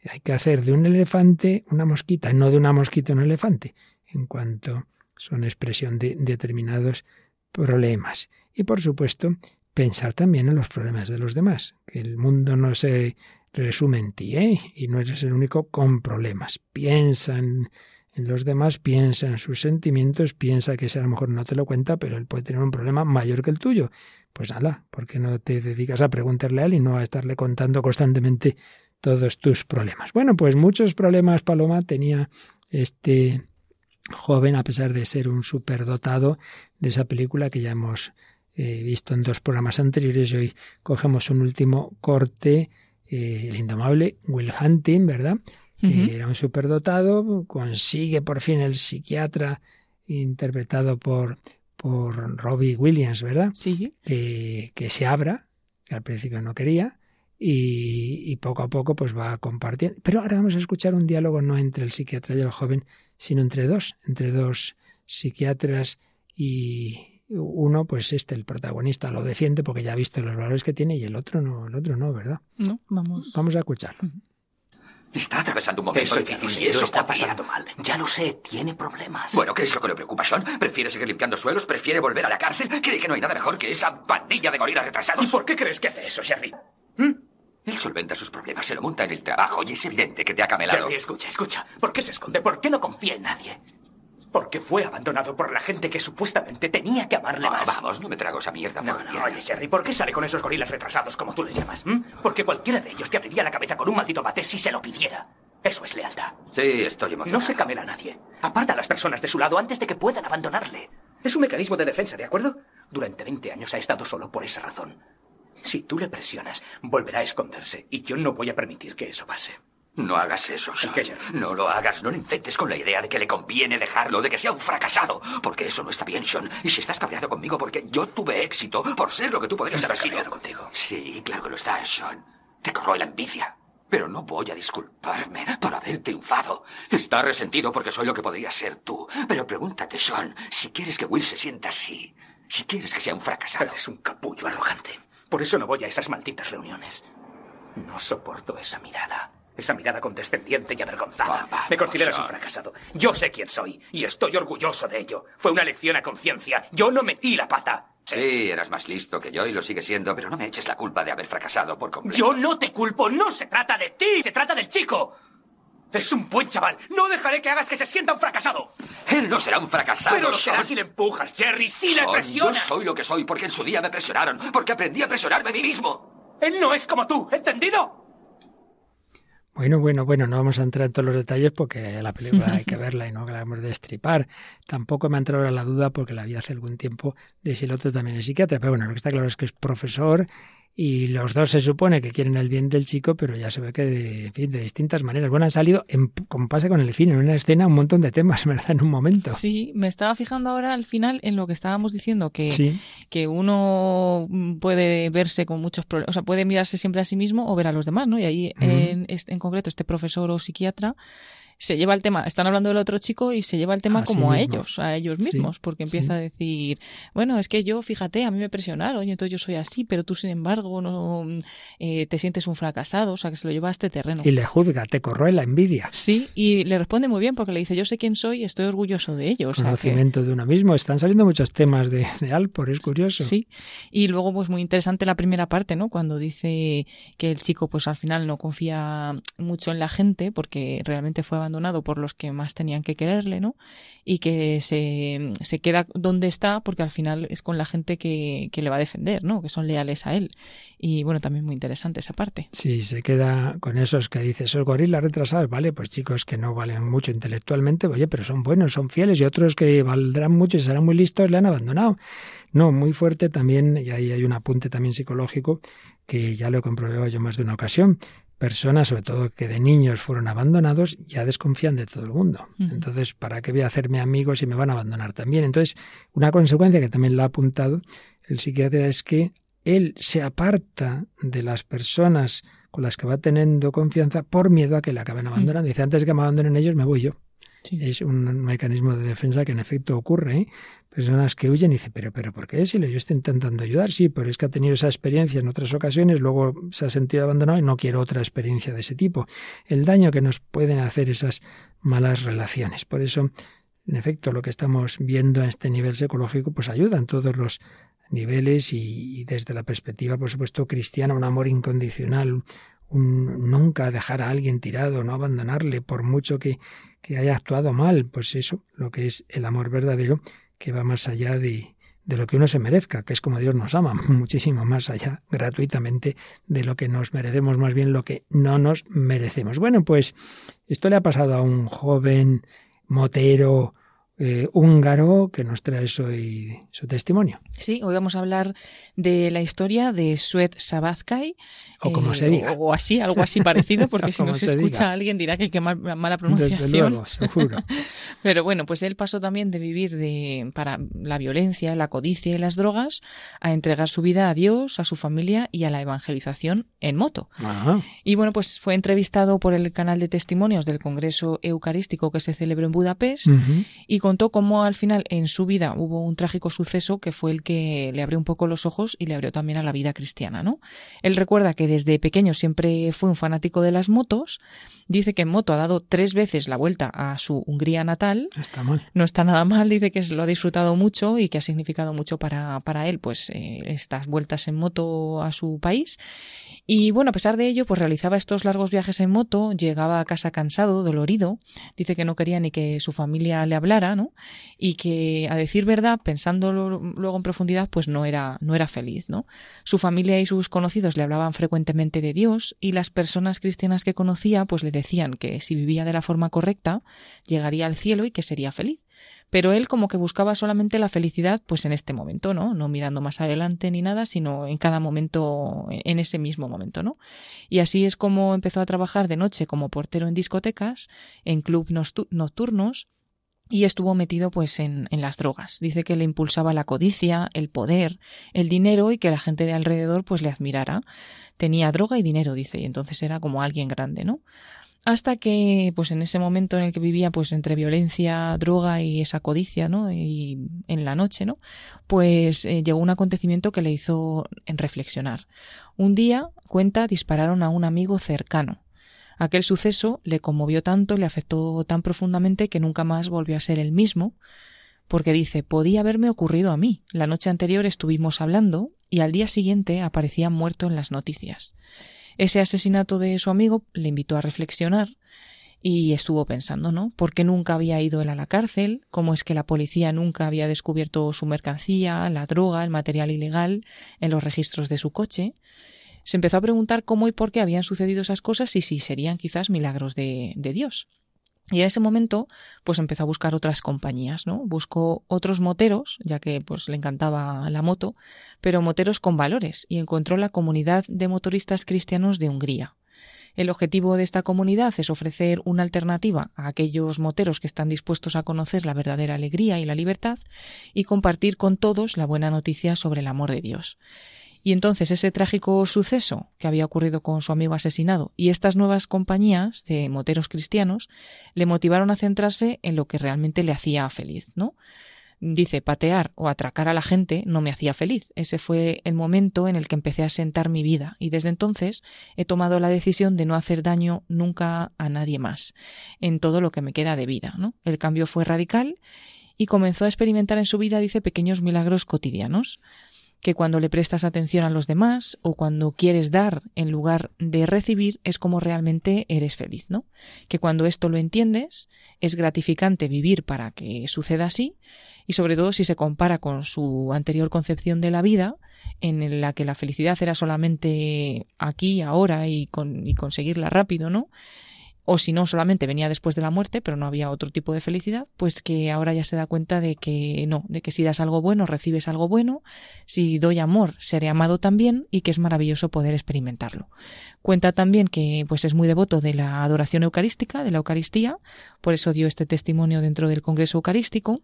Hay que hacer de un elefante una mosquita, no de una mosquita un elefante, en cuanto son expresión de determinados problemas. Y por supuesto, pensar también en los problemas de los demás, que el mundo no se resume en ti, ¿eh? Y no eres el único con problemas. Piensa en, los demás, piensa en sus sentimientos, piensa que ese a lo mejor no te lo cuenta, pero él puede tener un problema mayor que el tuyo. Pues ala, ¿por qué no te dedicas a preguntarle a él y no a estarle contando constantemente todos tus problemas? Bueno, pues muchos problemas, Paloma, tenía este joven, a pesar de ser un superdotado de esa película que ya hemos eh, visto en dos programas anteriores y hoy cogemos un último corte eh, el indomable Will Hunting, ¿verdad? Que era un superdotado, consigue por fin el psiquiatra interpretado por, por Robbie Williams, ¿verdad? Sí. Que, que se abra, que al principio no quería, y, y, poco a poco pues va compartiendo. Pero ahora vamos a escuchar un diálogo no entre el psiquiatra y el joven, sino entre dos, entre dos psiquiatras y, uno, pues este, el protagonista, lo defiende porque ya ha visto los valores que tiene y el otro no, el otro no, ¿verdad? No, vamos. Vamos a escucharlo. Está atravesando un momento difícil y eso está pasando mal. Ya lo sé, tiene problemas. Bueno, ¿qué es lo que le preocupa, Sean? ¿Prefiere seguir limpiando suelos? ¿Prefiere volver a la cárcel? ¿Cree que no hay nada mejor que esa pandilla de gorilas retrasados? ¿Y por qué crees que hace eso, Sherry? ¿Mm? Él solventa sus problemas, se lo monta en el trabajo y es evidente que te ha camelado. Jerry, escucha, escucha. ¿Por qué se esconde? ¿Por qué no confía en nadie? Porque fue abandonado por la gente que supuestamente tenía que amarle más. vamos, no me trago esa mierda. No, no, oye, Sherry, ¿por qué sale con esos gorilas retrasados, como tú les llamas? Porque cualquiera de ellos te abriría la cabeza con un maldito bate si se lo pidiera. Eso es lealtad. Sí, estoy emocionado. No se camela a nadie. Aparta a las personas de su lado antes de que puedan abandonarle. Es un mecanismo de defensa, ¿de acuerdo? Durante 20 años ha estado solo por esa razón. Si tú le presionas, volverá a esconderse y yo no voy a permitir que eso pase. No hagas eso, Sean. No lo hagas. No le infectes con la idea de que le conviene dejarlo, de que sea un fracasado. Porque eso no está bien, Sean. Y si estás cabreado conmigo porque yo tuve éxito por ser lo que tú podrías haber sido. contigo. Sí, claro que lo estás, Sean. Te corroe la envidia. Pero no voy a disculparme por haber triunfado. Está resentido porque soy lo que podría ser tú. Pero pregúntate, Sean, si quieres que Will se sienta así. Si quieres que sea un fracasado. Eres un capullo arrogante. Por eso no voy a esas malditas reuniones. No soporto esa mirada Esa mirada condescendiente y avergonzada. Me consideras un fracasado. Yo sé quién soy y estoy orgulloso de ello. Fue una lección a conciencia. Yo no metí la pata. Sí, eras más listo que yo y lo sigues siendo, pero no me eches la culpa de haber fracasado por completo. Yo no te culpo. No se trata de ti. Se trata del chico. Es un buen chaval. No dejaré que hagas que se sienta un fracasado. Él no será un fracasado. Pero lo será si le empujas, Jerry. Si le Son, yo presionas. soy lo que soy porque en su día me presionaron, porque aprendí a presionarme a mí mismo. Él no es como tú. ¿Entendido? Bueno, bueno, bueno, no vamos a entrar en todos los detalles porque la película hay que verla y no que la hemos de destripar. Tampoco me ha entrado ahora la duda porque la vi hace algún tiempo de si el otro también es psiquiatra. Pero bueno, lo que está claro es que es profesor y los dos se supone que quieren el bien del chico, pero ya se ve que de, en fin, de distintas maneras. Bueno, han salido, en, como pasa con el cine, en una escena un montón de temas, ¿verdad? En un momento. Sí, me estaba fijando ahora al final en lo que estábamos diciendo, que, Sí. que uno puede verse con muchos problemas, o sea, puede mirarse siempre a sí mismo o ver a los demás, ¿no? Y ahí, en, en concreto, este profesor o psiquiatra se lleva el tema, están hablando del otro chico y se lleva el tema como a ellos, a ellos Sí, mismos, porque sí. empieza a decir, bueno, es que yo, fíjate, a mí me presionaron y entonces yo soy así, pero tú, sin embargo, no eh, te sientes un fracasado, o sea, que se lo lleva a este terreno. Y le juzga, te corroe la envidia. Sí, y le responde muy bien porque le dice, yo sé quién soy y estoy orgulloso de ello. O sea, que- Conocimiento de uno mismo. Están saliendo muchos temas de, de Alpor, es curioso. Sí, y luego pues muy interesante la primera parte, ¿no? Cuando dice que el chico pues al final no confía mucho en la gente porque realmente fue abandonado por los que más tenían que quererle, ¿no? Y que se, se queda donde está porque al final es con la gente que, que le va a defender, ¿no? Que son leales a él. Y bueno, también muy interesante esa parte. Sí, se queda con esos que dice, esos gorilas retrasados, vale, pues chicos que no valen mucho intelectualmente, oye, pero son buenos, son fieles, y otros que valdrán mucho y serán muy listos, le han abandonado. No, muy fuerte también, y ahí hay un apunte también psicológico, que ya lo he comprobado yo más de una ocasión. Personas, sobre todo que de niños fueron abandonados, ya desconfían de todo el mundo. Entonces, ¿para qué voy a hacerme amigos si me van a abandonar también? Entonces, una consecuencia que también la ha apuntado el psiquiatra es que él se aparta de las personas con las que va teniendo confianza por miedo a que le acaben abandonando. Dice, antes de que me abandonen ellos, me voy yo. Sí. Es un mecanismo de defensa que en efecto ocurre. ¿eh? Personas que huyen y dicen, pero, pero ¿por qué? Si yo estoy intentando ayudar, sí, pero es que ha tenido esa experiencia en otras ocasiones, luego se ha sentido abandonado y no quiero otra experiencia de ese tipo. El daño que nos pueden hacer esas malas relaciones. Por eso, en efecto, lo que estamos viendo a este nivel psicológico, pues ayuda en todos los niveles y, y desde la perspectiva, por supuesto, cristiana, un amor incondicional, un nunca dejar a alguien tirado, no abandonarle por mucho que, que haya actuado mal, pues eso, lo que es el amor verdadero, que va más allá de, de lo que uno se merezca, que es como Dios nos ama, muchísimo más allá, gratuitamente, de lo que nos merecemos, más bien lo que no nos merecemos. Bueno, pues esto le ha pasado a un joven motero eh, húngaro que nos trae hoy su testimonio. Sí, hoy vamos a hablar de la historia de Suet Sabazkai. O como eh, se diga. O, o así, algo así parecido, porque si como no se, escucha diga. alguien dirá que qué mal- mala Desde pronunciación. luego, seguro. Pero bueno, pues él pasó también de vivir de, para la violencia, la codicia y las drogas a entregar su vida a Dios, a su familia y a la evangelización en moto. Ajá. Y bueno, pues fue entrevistado por el canal de testimonios del Congreso Eucarístico que se celebró en Budapest Ujú. y contó cómo al final en su vida hubo un trágico suceso que fue el que le abrió un poco los ojos y le abrió también a la vida cristiana, ¿no? Él recuerda que desde pequeño siempre fue un fanático de las motos, dice que en moto ha dado tres veces la vuelta a su Hungría natal, Está mal. no está nada mal, dice que lo ha disfrutado mucho y que ha significado mucho para, para él, pues eh, estas vueltas en moto a su país. Y bueno, a pesar de ello, pues realizaba estos largos viajes en moto, llegaba a casa cansado, dolorido, dice que no quería ni que su familia le hablara, Y que, a decir verdad, pensándolo luego en profundidad, pues no era, no era feliz, ¿no? Su familia y sus conocidos le hablaban frecuentemente de Dios y las personas cristianas que conocía, pues le decían que si vivía de la forma correcta, llegaría al cielo y que sería feliz pero él como que buscaba solamente la felicidad pues en este momento, ¿no? No mirando más adelante ni nada, sino en cada momento, en ese mismo momento, ¿no? Y así es como empezó a trabajar de noche como portero en discotecas, en clubs nostu- nocturnos, y estuvo metido pues en, las drogas. Dice que le impulsaba la codicia, el poder, el dinero y que la gente de alrededor pues le admirara. Tenía droga y dinero, dice, y entonces era como alguien grande, ¿no? hasta que pues en ese momento en el que vivía pues entre violencia, droga y esa codicia, ¿no? Y en la noche, ¿no? Pues eh, llegó un acontecimiento que le hizo en reflexionar. Un día, cuenta, dispararon a un amigo cercano. Aquel suceso le conmovió tanto, le afectó tan profundamente que nunca más volvió a ser el mismo, porque dice, podía haberme ocurrido a mí. La noche anterior estuvimos hablando y al día siguiente aparecía muerto en las noticias. Ese asesinato de su amigo le invitó a reflexionar y estuvo pensando, ¿no? ¿Por qué nunca había ido él a la cárcel? ¿Cómo es que la policía nunca había descubierto su mercancía, la droga, el material ilegal en los registros de su coche? Se empezó a preguntar cómo y por qué habían sucedido esas cosas y si serían quizás milagros de, Dios. Y en ese momento, pues empezó a buscar otras compañías, ¿no? Buscó otros moteros, ya que pues le encantaba la moto, pero moteros con valores, y encontró la comunidad de motoristas cristianos de Hungría. El objetivo de esta comunidad es ofrecer una alternativa a aquellos moteros que están dispuestos a conocer la verdadera alegría y la libertad y compartir con todos la buena noticia sobre el amor de Dios. Y entonces ese trágico suceso que había ocurrido con su amigo asesinado y estas nuevas compañías de moteros cristianos le motivaron a centrarse en lo que realmente le hacía feliz, ¿no? Dice, patear o atracar a la gente no me hacía feliz. Ese fue el momento en el que empecé a sentar mi vida y desde entonces he tomado la decisión de no hacer daño nunca a nadie más en todo lo que me queda de vida. ¿no? El cambio fue radical y comenzó a experimentar en su vida, dice, pequeños milagros cotidianos que cuando le prestas atención a los demás o cuando quieres dar en lugar de recibir es como realmente eres feliz, ¿no? Que cuando esto lo entiendes es gratificante vivir para que suceda así y sobre todo si se compara con su anterior concepción de la vida en la que la felicidad era solamente aquí, ahora y, con, y conseguirla rápido, ¿no? O si no solamente venía después de la muerte, pero no había otro tipo de felicidad, pues que ahora ya se da cuenta de que no, de que si das algo bueno, recibes algo bueno, si doy amor, seré amado también y que es maravilloso poder experimentarlo. Cuenta también que pues es muy devoto de la adoración eucarística, de la Eucaristía, por eso dio este testimonio dentro del Congreso Eucarístico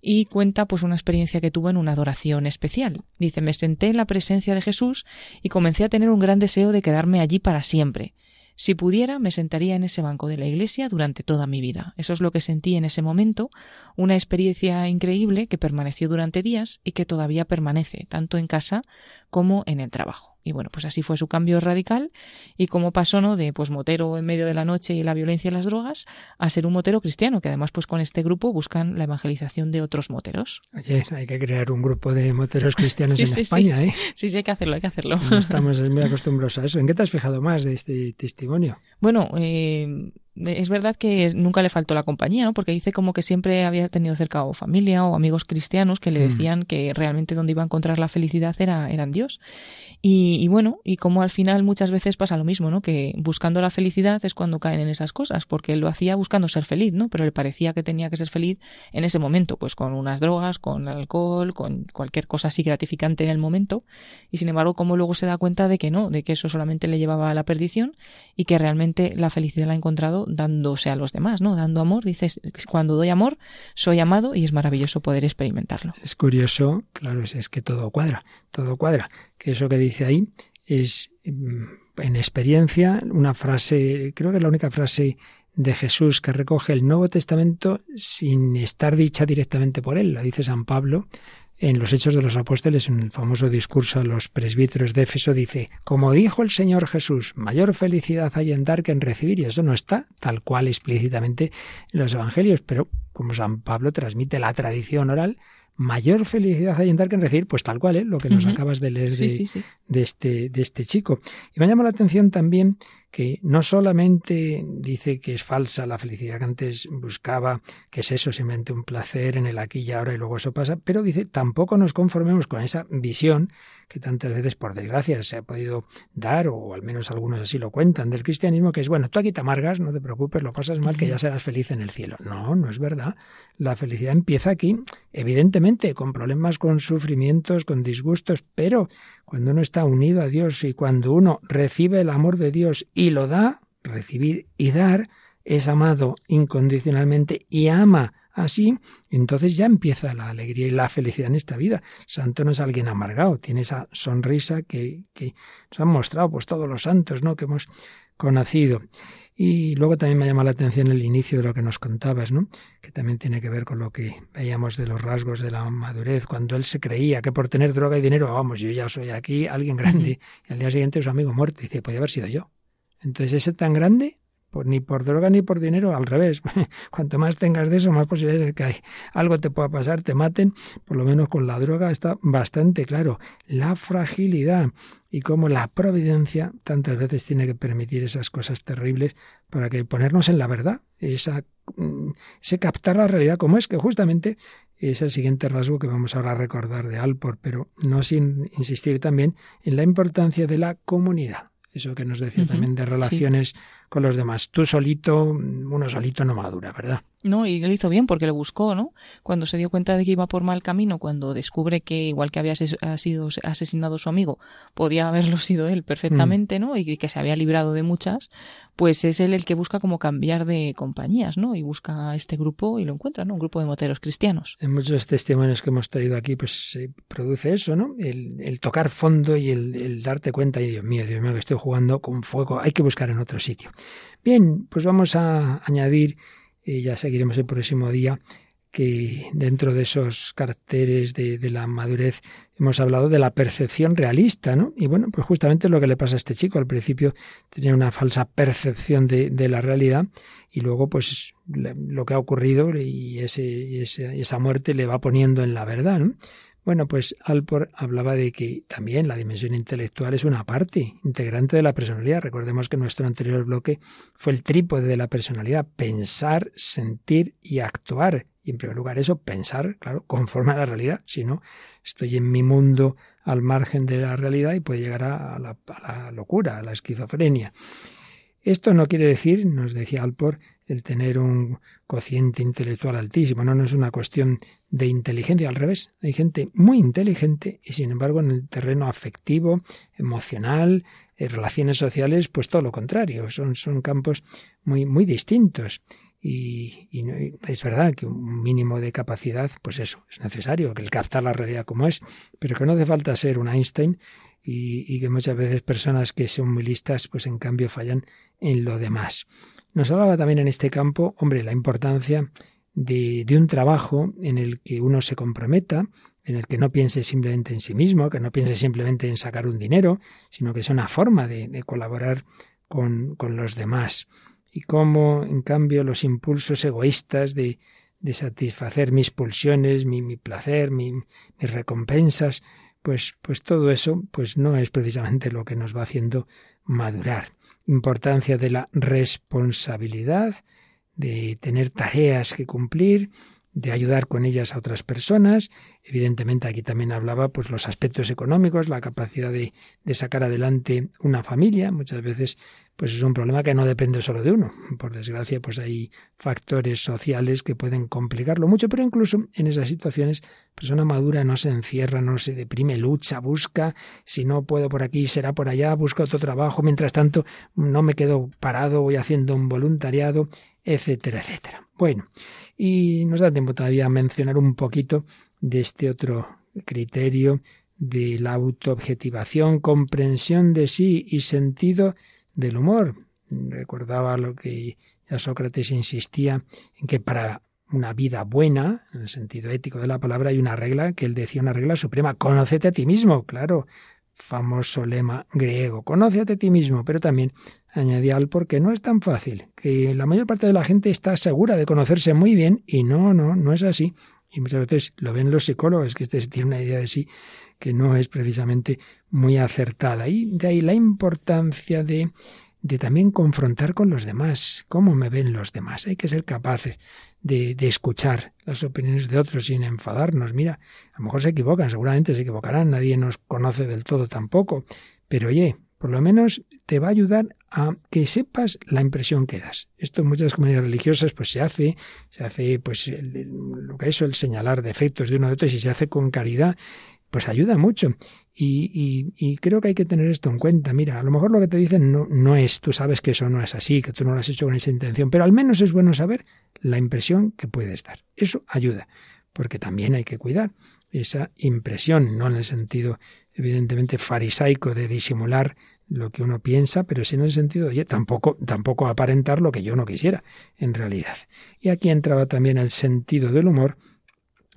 y cuenta pues una experiencia que tuvo en una adoración especial. Dice, me senté en la presencia de Jesús y comencé a tener un gran deseo de quedarme allí para siempre si pudiera, me sentaría en ese banco de la iglesia durante toda mi vida. Eso es lo que sentí en ese momento, una experiencia increíble que permaneció durante días y que todavía permanece, tanto en casa como en el trabajo. Y bueno, pues así fue su cambio radical y cómo pasó, ¿no? De pues motero en medio de la noche y la violencia y las drogas a ser un motero cristiano, que además pues con este grupo buscan la evangelización de otros moteros. Oye, hay que crear un grupo de moteros cristianos en España, sí. ¿eh? Sí, sí, hay que hacerlo, hay que hacerlo. No estamos muy acostumbrados a eso. ¿En qué te has fijado más de este testimonio? Bueno, eh, es verdad que nunca le faltó la compañía, ¿no? Porque dice como que siempre había tenido cerca o familia o amigos cristianos que le hmm. decían que realmente donde iba a encontrar la felicidad era, en Dios. Y, bueno, y como al final muchas veces pasa lo mismo, ¿no? Que buscando la felicidad es cuando caen en esas cosas, porque él lo hacía buscando ser feliz, ¿no? Pero le parecía que tenía que ser feliz en ese momento, pues con unas drogas, con alcohol, con cualquier cosa así gratificante en el momento. Y sin embargo, como luego se da cuenta de que no, de que eso solamente le llevaba a la perdición y que realmente la felicidad la ha encontrado dándose a los demás, ¿no? Dando amor, dices, cuando doy amor, soy amado y es maravilloso poder experimentarlo. Es curioso, claro, es, que todo cuadra, todo cuadra. Que eso que dice ahí es, mm, en experiencia, una frase, creo que es la única frase de Jesús que recoge el Nuevo Testamento sin estar dicha directamente por él. La dice San Pablo en los Hechos de los Apóstoles, en el famoso discurso a los presbíteros de Éfeso, dice, como dijo el Señor Jesús, mayor felicidad hay en dar que en recibir, y eso no está tal cual explícitamente en los Evangelios, pero como San Pablo transmite la tradición oral, mayor felicidad hay en dar que en recibir, pues tal cual, ¿eh? lo que nos acabas de leer de, de, este, de este chico. Y me llama la atención también que no solamente dice que es falsa la felicidad que antes buscaba, que es eso, simplemente un placer en el aquí y ahora y luego eso pasa, pero dice tampoco nos conformemos con esa visión que tantas veces, por desgracia, se ha podido dar, o al menos algunos así lo cuentan, del cristianismo, que es, bueno, tú aquí te amargas, no te preocupes, lo pasas mal, que ya serás feliz en el cielo. No, no es verdad. La felicidad empieza aquí, evidentemente, con problemas, con sufrimientos, con disgustos, pero cuando uno está unido a Dios y cuando uno recibe el amor de Dios y lo da, recibir y dar, es amado incondicionalmente y ama así, entonces ya empieza la alegría y la felicidad en esta vida. santo no es alguien amargado, tiene esa sonrisa que, que nos han mostrado pues todos los santos, ¿no? que hemos conocido. Y luego también me llama la atención el inicio de lo que nos contabas, ¿no? Que también tiene que ver con lo que veíamos de los rasgos de la madurez, cuando él se creía que por tener droga y dinero, vamos, yo ya soy aquí alguien grande, y al día siguiente su amigo muerto, dice, podía haber sido yo. Entonces ese tan grande ni por droga ni por dinero, al revés. Cuanto más tengas de eso, más posibilidades de que hay, algo te pueda pasar, te maten. Por lo menos con la droga está bastante claro. La fragilidad y cómo la providencia tantas veces tiene que permitir esas cosas terribles para que ponernos en la verdad, esa, mm, ese captar la realidad como es, que justamente es el siguiente rasgo que vamos ahora a recordar de Alpor, pero no sin insistir también en la importancia de la comunidad. Eso que nos decía también de relaciones con los demás. Tú solito, uno solito no madura, ¿verdad? No, y él hizo bien porque lo buscó, ¿no? Cuando se dio cuenta de que iba por mal camino, cuando descubre que igual que había sido asesinado su amigo, podía haberlo sido él perfectamente, mm. ¿no? Y que se había librado de muchas, pues es él el que busca como cambiar de compañías, ¿no? Y busca este grupo y lo encuentra, ¿no? Un grupo de moteros cristianos. En muchos testimonios que hemos traído aquí, pues se produce eso, ¿no? El, tocar fondo y el, el darte cuenta, y Dios mío, Dios mío, que estoy jugando con fuego, hay que buscar en otro sitio. Bien, pues vamos a añadir y ya seguiremos el próximo día, que dentro de esos caracteres de, la madurez hemos hablado de la percepción realista, ¿no? Y bueno, pues justamente lo que le pasa a este chico. Al principio tenía una falsa percepción de, la realidad y luego pues lo que ha ocurrido y, ese, esa muerte le va poniendo en la verdad, ¿no? Bueno, pues Alport hablaba de que también la dimensión intelectual es una parte integrante de la personalidad. Recordemos que nuestro anterior bloque fue el trípode de la personalidad, pensar, sentir y actuar. Y en primer lugar eso, pensar, claro, conforme a la realidad. Si no, estoy en mi mundo al margen de la realidad y puede llegar a la, locura, a la esquizofrenia. Esto no quiere decir, nos decía Alport, el tener un cociente intelectual altísimo. No, no es una cuestión de inteligencia, al revés. Hay gente muy inteligente y sin embargo en el terreno afectivo, emocional, en relaciones sociales, pues todo lo contrario. Son, son campos muy, muy distintos. Y, es verdad que un mínimo de capacidad, pues eso, es necesario, que el captar la realidad como es, pero que no hace falta ser un Einstein y, y que muchas veces personas que son muy listas, pues en cambio fallan en lo demás. Nos hablaba también en este campo, hombre, la importancia de, un trabajo en el que uno se comprometa, en el que no piense simplemente en sí mismo, que no piense simplemente en sacar un dinero, sino que sea una forma de, colaborar con, los demás. Y cómo, en cambio, los impulsos egoístas de, satisfacer mis pulsiones, mi, placer, mis recompensas, pues, pues todo eso pues no es precisamente lo que nos va haciendo madurar importancia de la responsabilidad, de tener tareas que cumplir, de ayudar con ellas a otras personas. Evidentemente aquí también hablaba pues los aspectos económicos, la capacidad de, sacar adelante una familia. Muchas veces pues es un problema que no depende solo de uno. Por desgracia pues hay factores sociales que pueden complicarlo mucho, pero incluso en esas situaciones persona madura no se encierra, no se deprime, lucha, busca, si no puedo por aquí será por allá, busca otro trabajo, mientras tanto no me quedo parado, voy haciendo un voluntariado, etcétera, etcétera. Bueno, y nos da tiempo todavía a mencionar un poquito de este otro criterio de la autoobjetivación, comprensión de sí y sentido del humor. Recordaba lo que ya Sócrates insistía en que para una vida buena, en el sentido ético de la palabra, hay una regla que él decía, una regla suprema, conócete a ti mismo, claro, famoso lema griego, conócete a ti mismo, pero también añadía al porque no es tan fácil, que la mayor parte de la gente está segura de conocerse muy bien y no, no, no es así. Y muchas veces lo ven los psicólogos, que este tiene una idea de sí que no es precisamente muy acertada. Y de ahí la importancia de, de también confrontar con los demás, cómo me ven los demás. Hay que ser capaces de, de, escuchar las opiniones de otros sin enfadarnos. Mira, a lo mejor se equivocan, seguramente se equivocarán, nadie nos conoce del todo tampoco. Pero oye, por lo menos te va a ayudar a que sepas la impresión que das. Esto en muchas comunidades religiosas pues se hace, se hace pues lo que es el señalar defectos de uno de otro y se hace con caridad, pues ayuda mucho. Y, creo que hay que tener esto en cuenta. Mira, a lo mejor lo que te dicen no, no es, tú sabes que eso no es así, que tú no lo has hecho con esa intención, pero al menos es bueno saber la impresión que puedes dar. Eso ayuda, porque también hay que cuidar esa impresión, no en el sentido evidentemente farisaico de disimular lo que uno piensa, pero sí en el sentido, oye, tampoco, tampoco aparentar lo que yo no quisiera, en realidad. Y aquí entraba también el sentido del humor,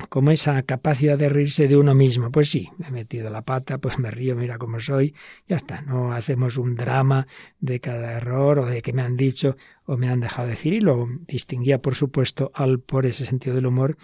como esa capacidad de reírse de uno mismo. Pues sí, me he metido la pata, pues me río, mira cómo soy, ya está, no hacemos un drama de cada error o de que me han dicho o me han dejado decir y lo distinguía, por supuesto, al por ese sentido del humor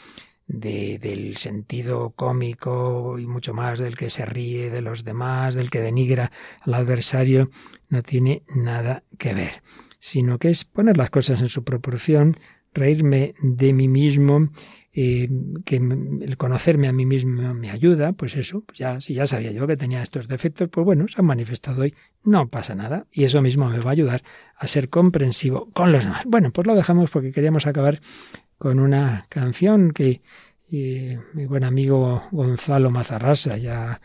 de, del sentido cómico y mucho más del que se ríe de los demás, del que denigra al adversario, no tiene nada que ver, sino que es poner las cosas en su proporción, reírme de mí mismo, eh, que el conocerme a mí mismo me ayuda, pues eso, pues ya, si ya sabía yo que tenía estos defectos, pues bueno, se han manifestado hoy, no pasa nada, y eso mismo me va a ayudar a ser comprensivo con los demás. Bueno, pues lo dejamos porque queríamos acabar con una canción que mi buen amigo Gonzalo Mazarrasa, ya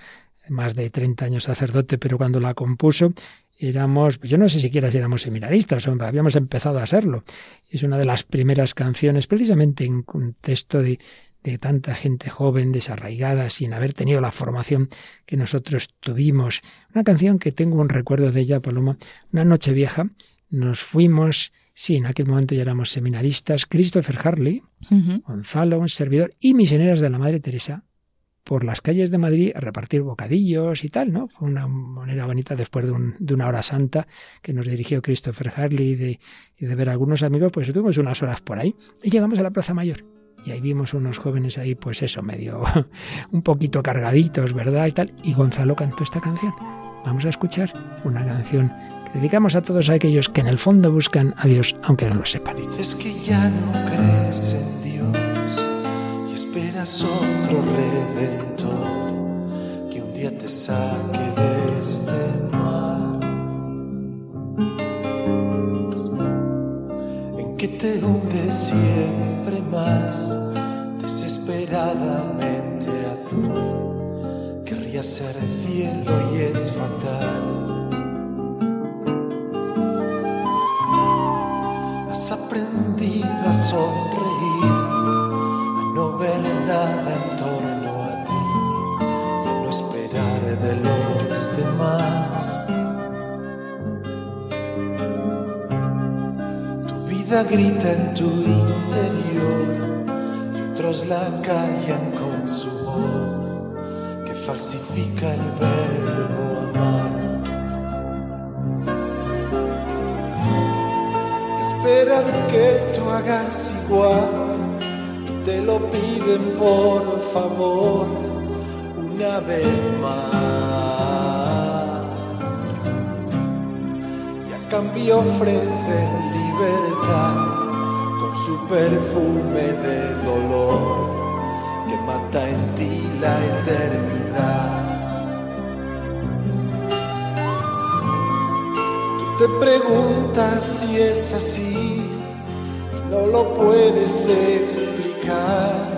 más de 30 años sacerdote, pero cuando la compuso éramos, yo no sé siquiera si éramos seminaristas, o habíamos empezado a serlo. Es una de las primeras canciones, precisamente en contexto de, de tanta gente joven, desarraigada, sin haber tenido la formación que nosotros tuvimos. Una canción que tengo un recuerdo de ella, Paloma. Una noche vieja nos fuimos, sí, en aquel momento ya éramos seminaristas, Christopher Harley, Gonzalo, un servidor, y misioneras de la Madre Teresa, por las calles de Madrid a repartir bocadillos y tal, ¿no? Fue una manera bonita después de, una hora santa que nos dirigió Christopher Harley y de, ver a algunos amigos, pues tuvimos unas horas por ahí y llegamos a la Plaza Mayor. Y ahí vimos unos jóvenes ahí, pues eso, medio un poquito cargaditos, ¿verdad? Y tal. Y Gonzalo cantó esta canción. Vamos a escuchar una canción que dedicamos a todos aquellos que en el fondo buscan a Dios, aunque no lo sepan. Dices que ya no crees en esperas otro redentor que un día te saque de este mar. En que te hunde siempre más desesperadamente azul querría ser el cielo y es fatal. Has aprendido a sonreír de los demás. Tu vida grita en tu interior y otros la callan con su voz que falsifica el verbo amar. Esperan que tú hagas igual te lo piden por favor una vez más. Y a cambio ofrecen libertad con su perfume de dolor que mata en ti la eternidad. Tú te preguntas si es así, no lo puedes explicar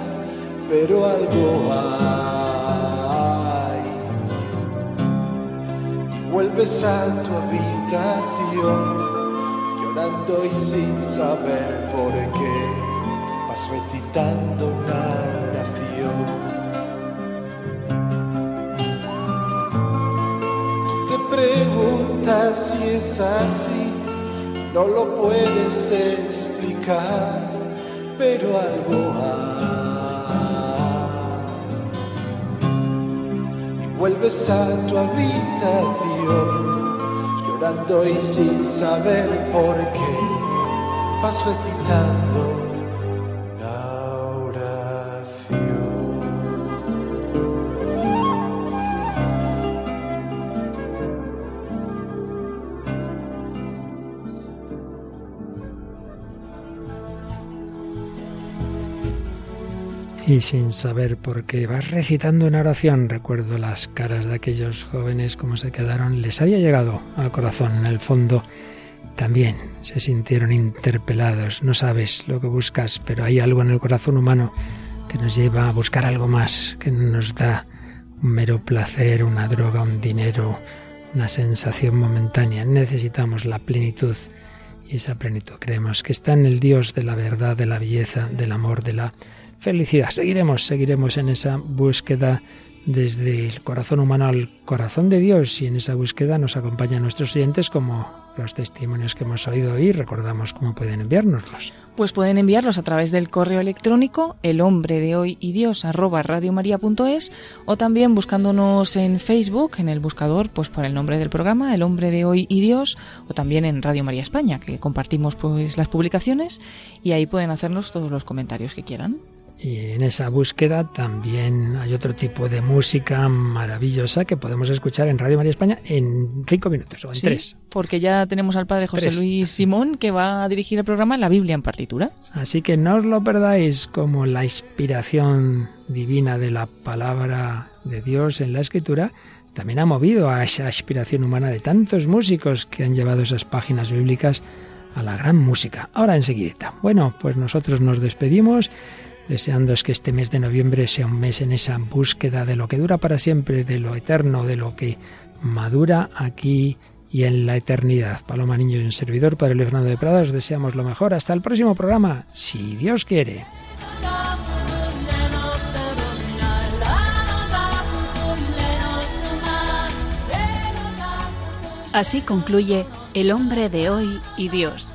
pero algo hay. Vuelves a tu habitación, llorando y sin saber por qué, vas recitando una oración. Te preguntas si es así, no lo puedes explicar pero algo hay. Vuelves a tu habitación, llorando y sin saber por qué, vas recitando y sin saber por qué vas recitando una oración. Recuerdo las caras de aquellos jóvenes como se quedaron. Les había llegado al corazón en el fondo. También se sintieron interpelados. No sabes lo que buscas, pero hay algo en el corazón humano que nos lleva a buscar algo más, que nos da un mero placer, una droga, un dinero, una sensación momentánea. Necesitamos la plenitud y esa plenitud creemos que está en el Dios de la verdad, de la belleza, del amor, de la felicidad. Seguiremos, seguiremos en esa búsqueda desde el corazón humano al corazón de Dios y en esa búsqueda nos acompañan nuestros oyentes como los testimonios que hemos oído hoy. Recordamos cómo pueden enviárnoslos. Pues pueden enviarlos a través del correo electrónico el hombre de hoy y Dios arroba radiomaria.es o también buscándonos en Facebook, en el buscador, pues por el nombre del programa, el hombre de hoy y Dios, o también en Radio María España, que compartimos pues las publicaciones y ahí pueden hacernos todos los comentarios que quieran. Y en esa búsqueda también hay otro tipo de música maravillosa que podemos escuchar en Radio María España en cinco minutos o en tres. Porque ya tenemos al padre José Luis Simón que va a dirigir el programa La Biblia en partitura. Así que no os lo perdáis como la inspiración divina de la palabra de Dios en la escritura también ha movido a esa aspiración humana de tantos músicos que han llevado esas páginas bíblicas a la gran música. Ahora enseguida. Bueno, pues nosotros nos despedimos deseando es que este mes de noviembre sea un mes en esa búsqueda de lo que dura para siempre, de lo eterno, de lo que madura aquí y en la eternidad. Paloma Niño y un servidor, Padre Luis Fernando de Prada, os deseamos lo mejor. Hasta el próximo programa, si Dios quiere. Así concluye El hombre de hoy y Dios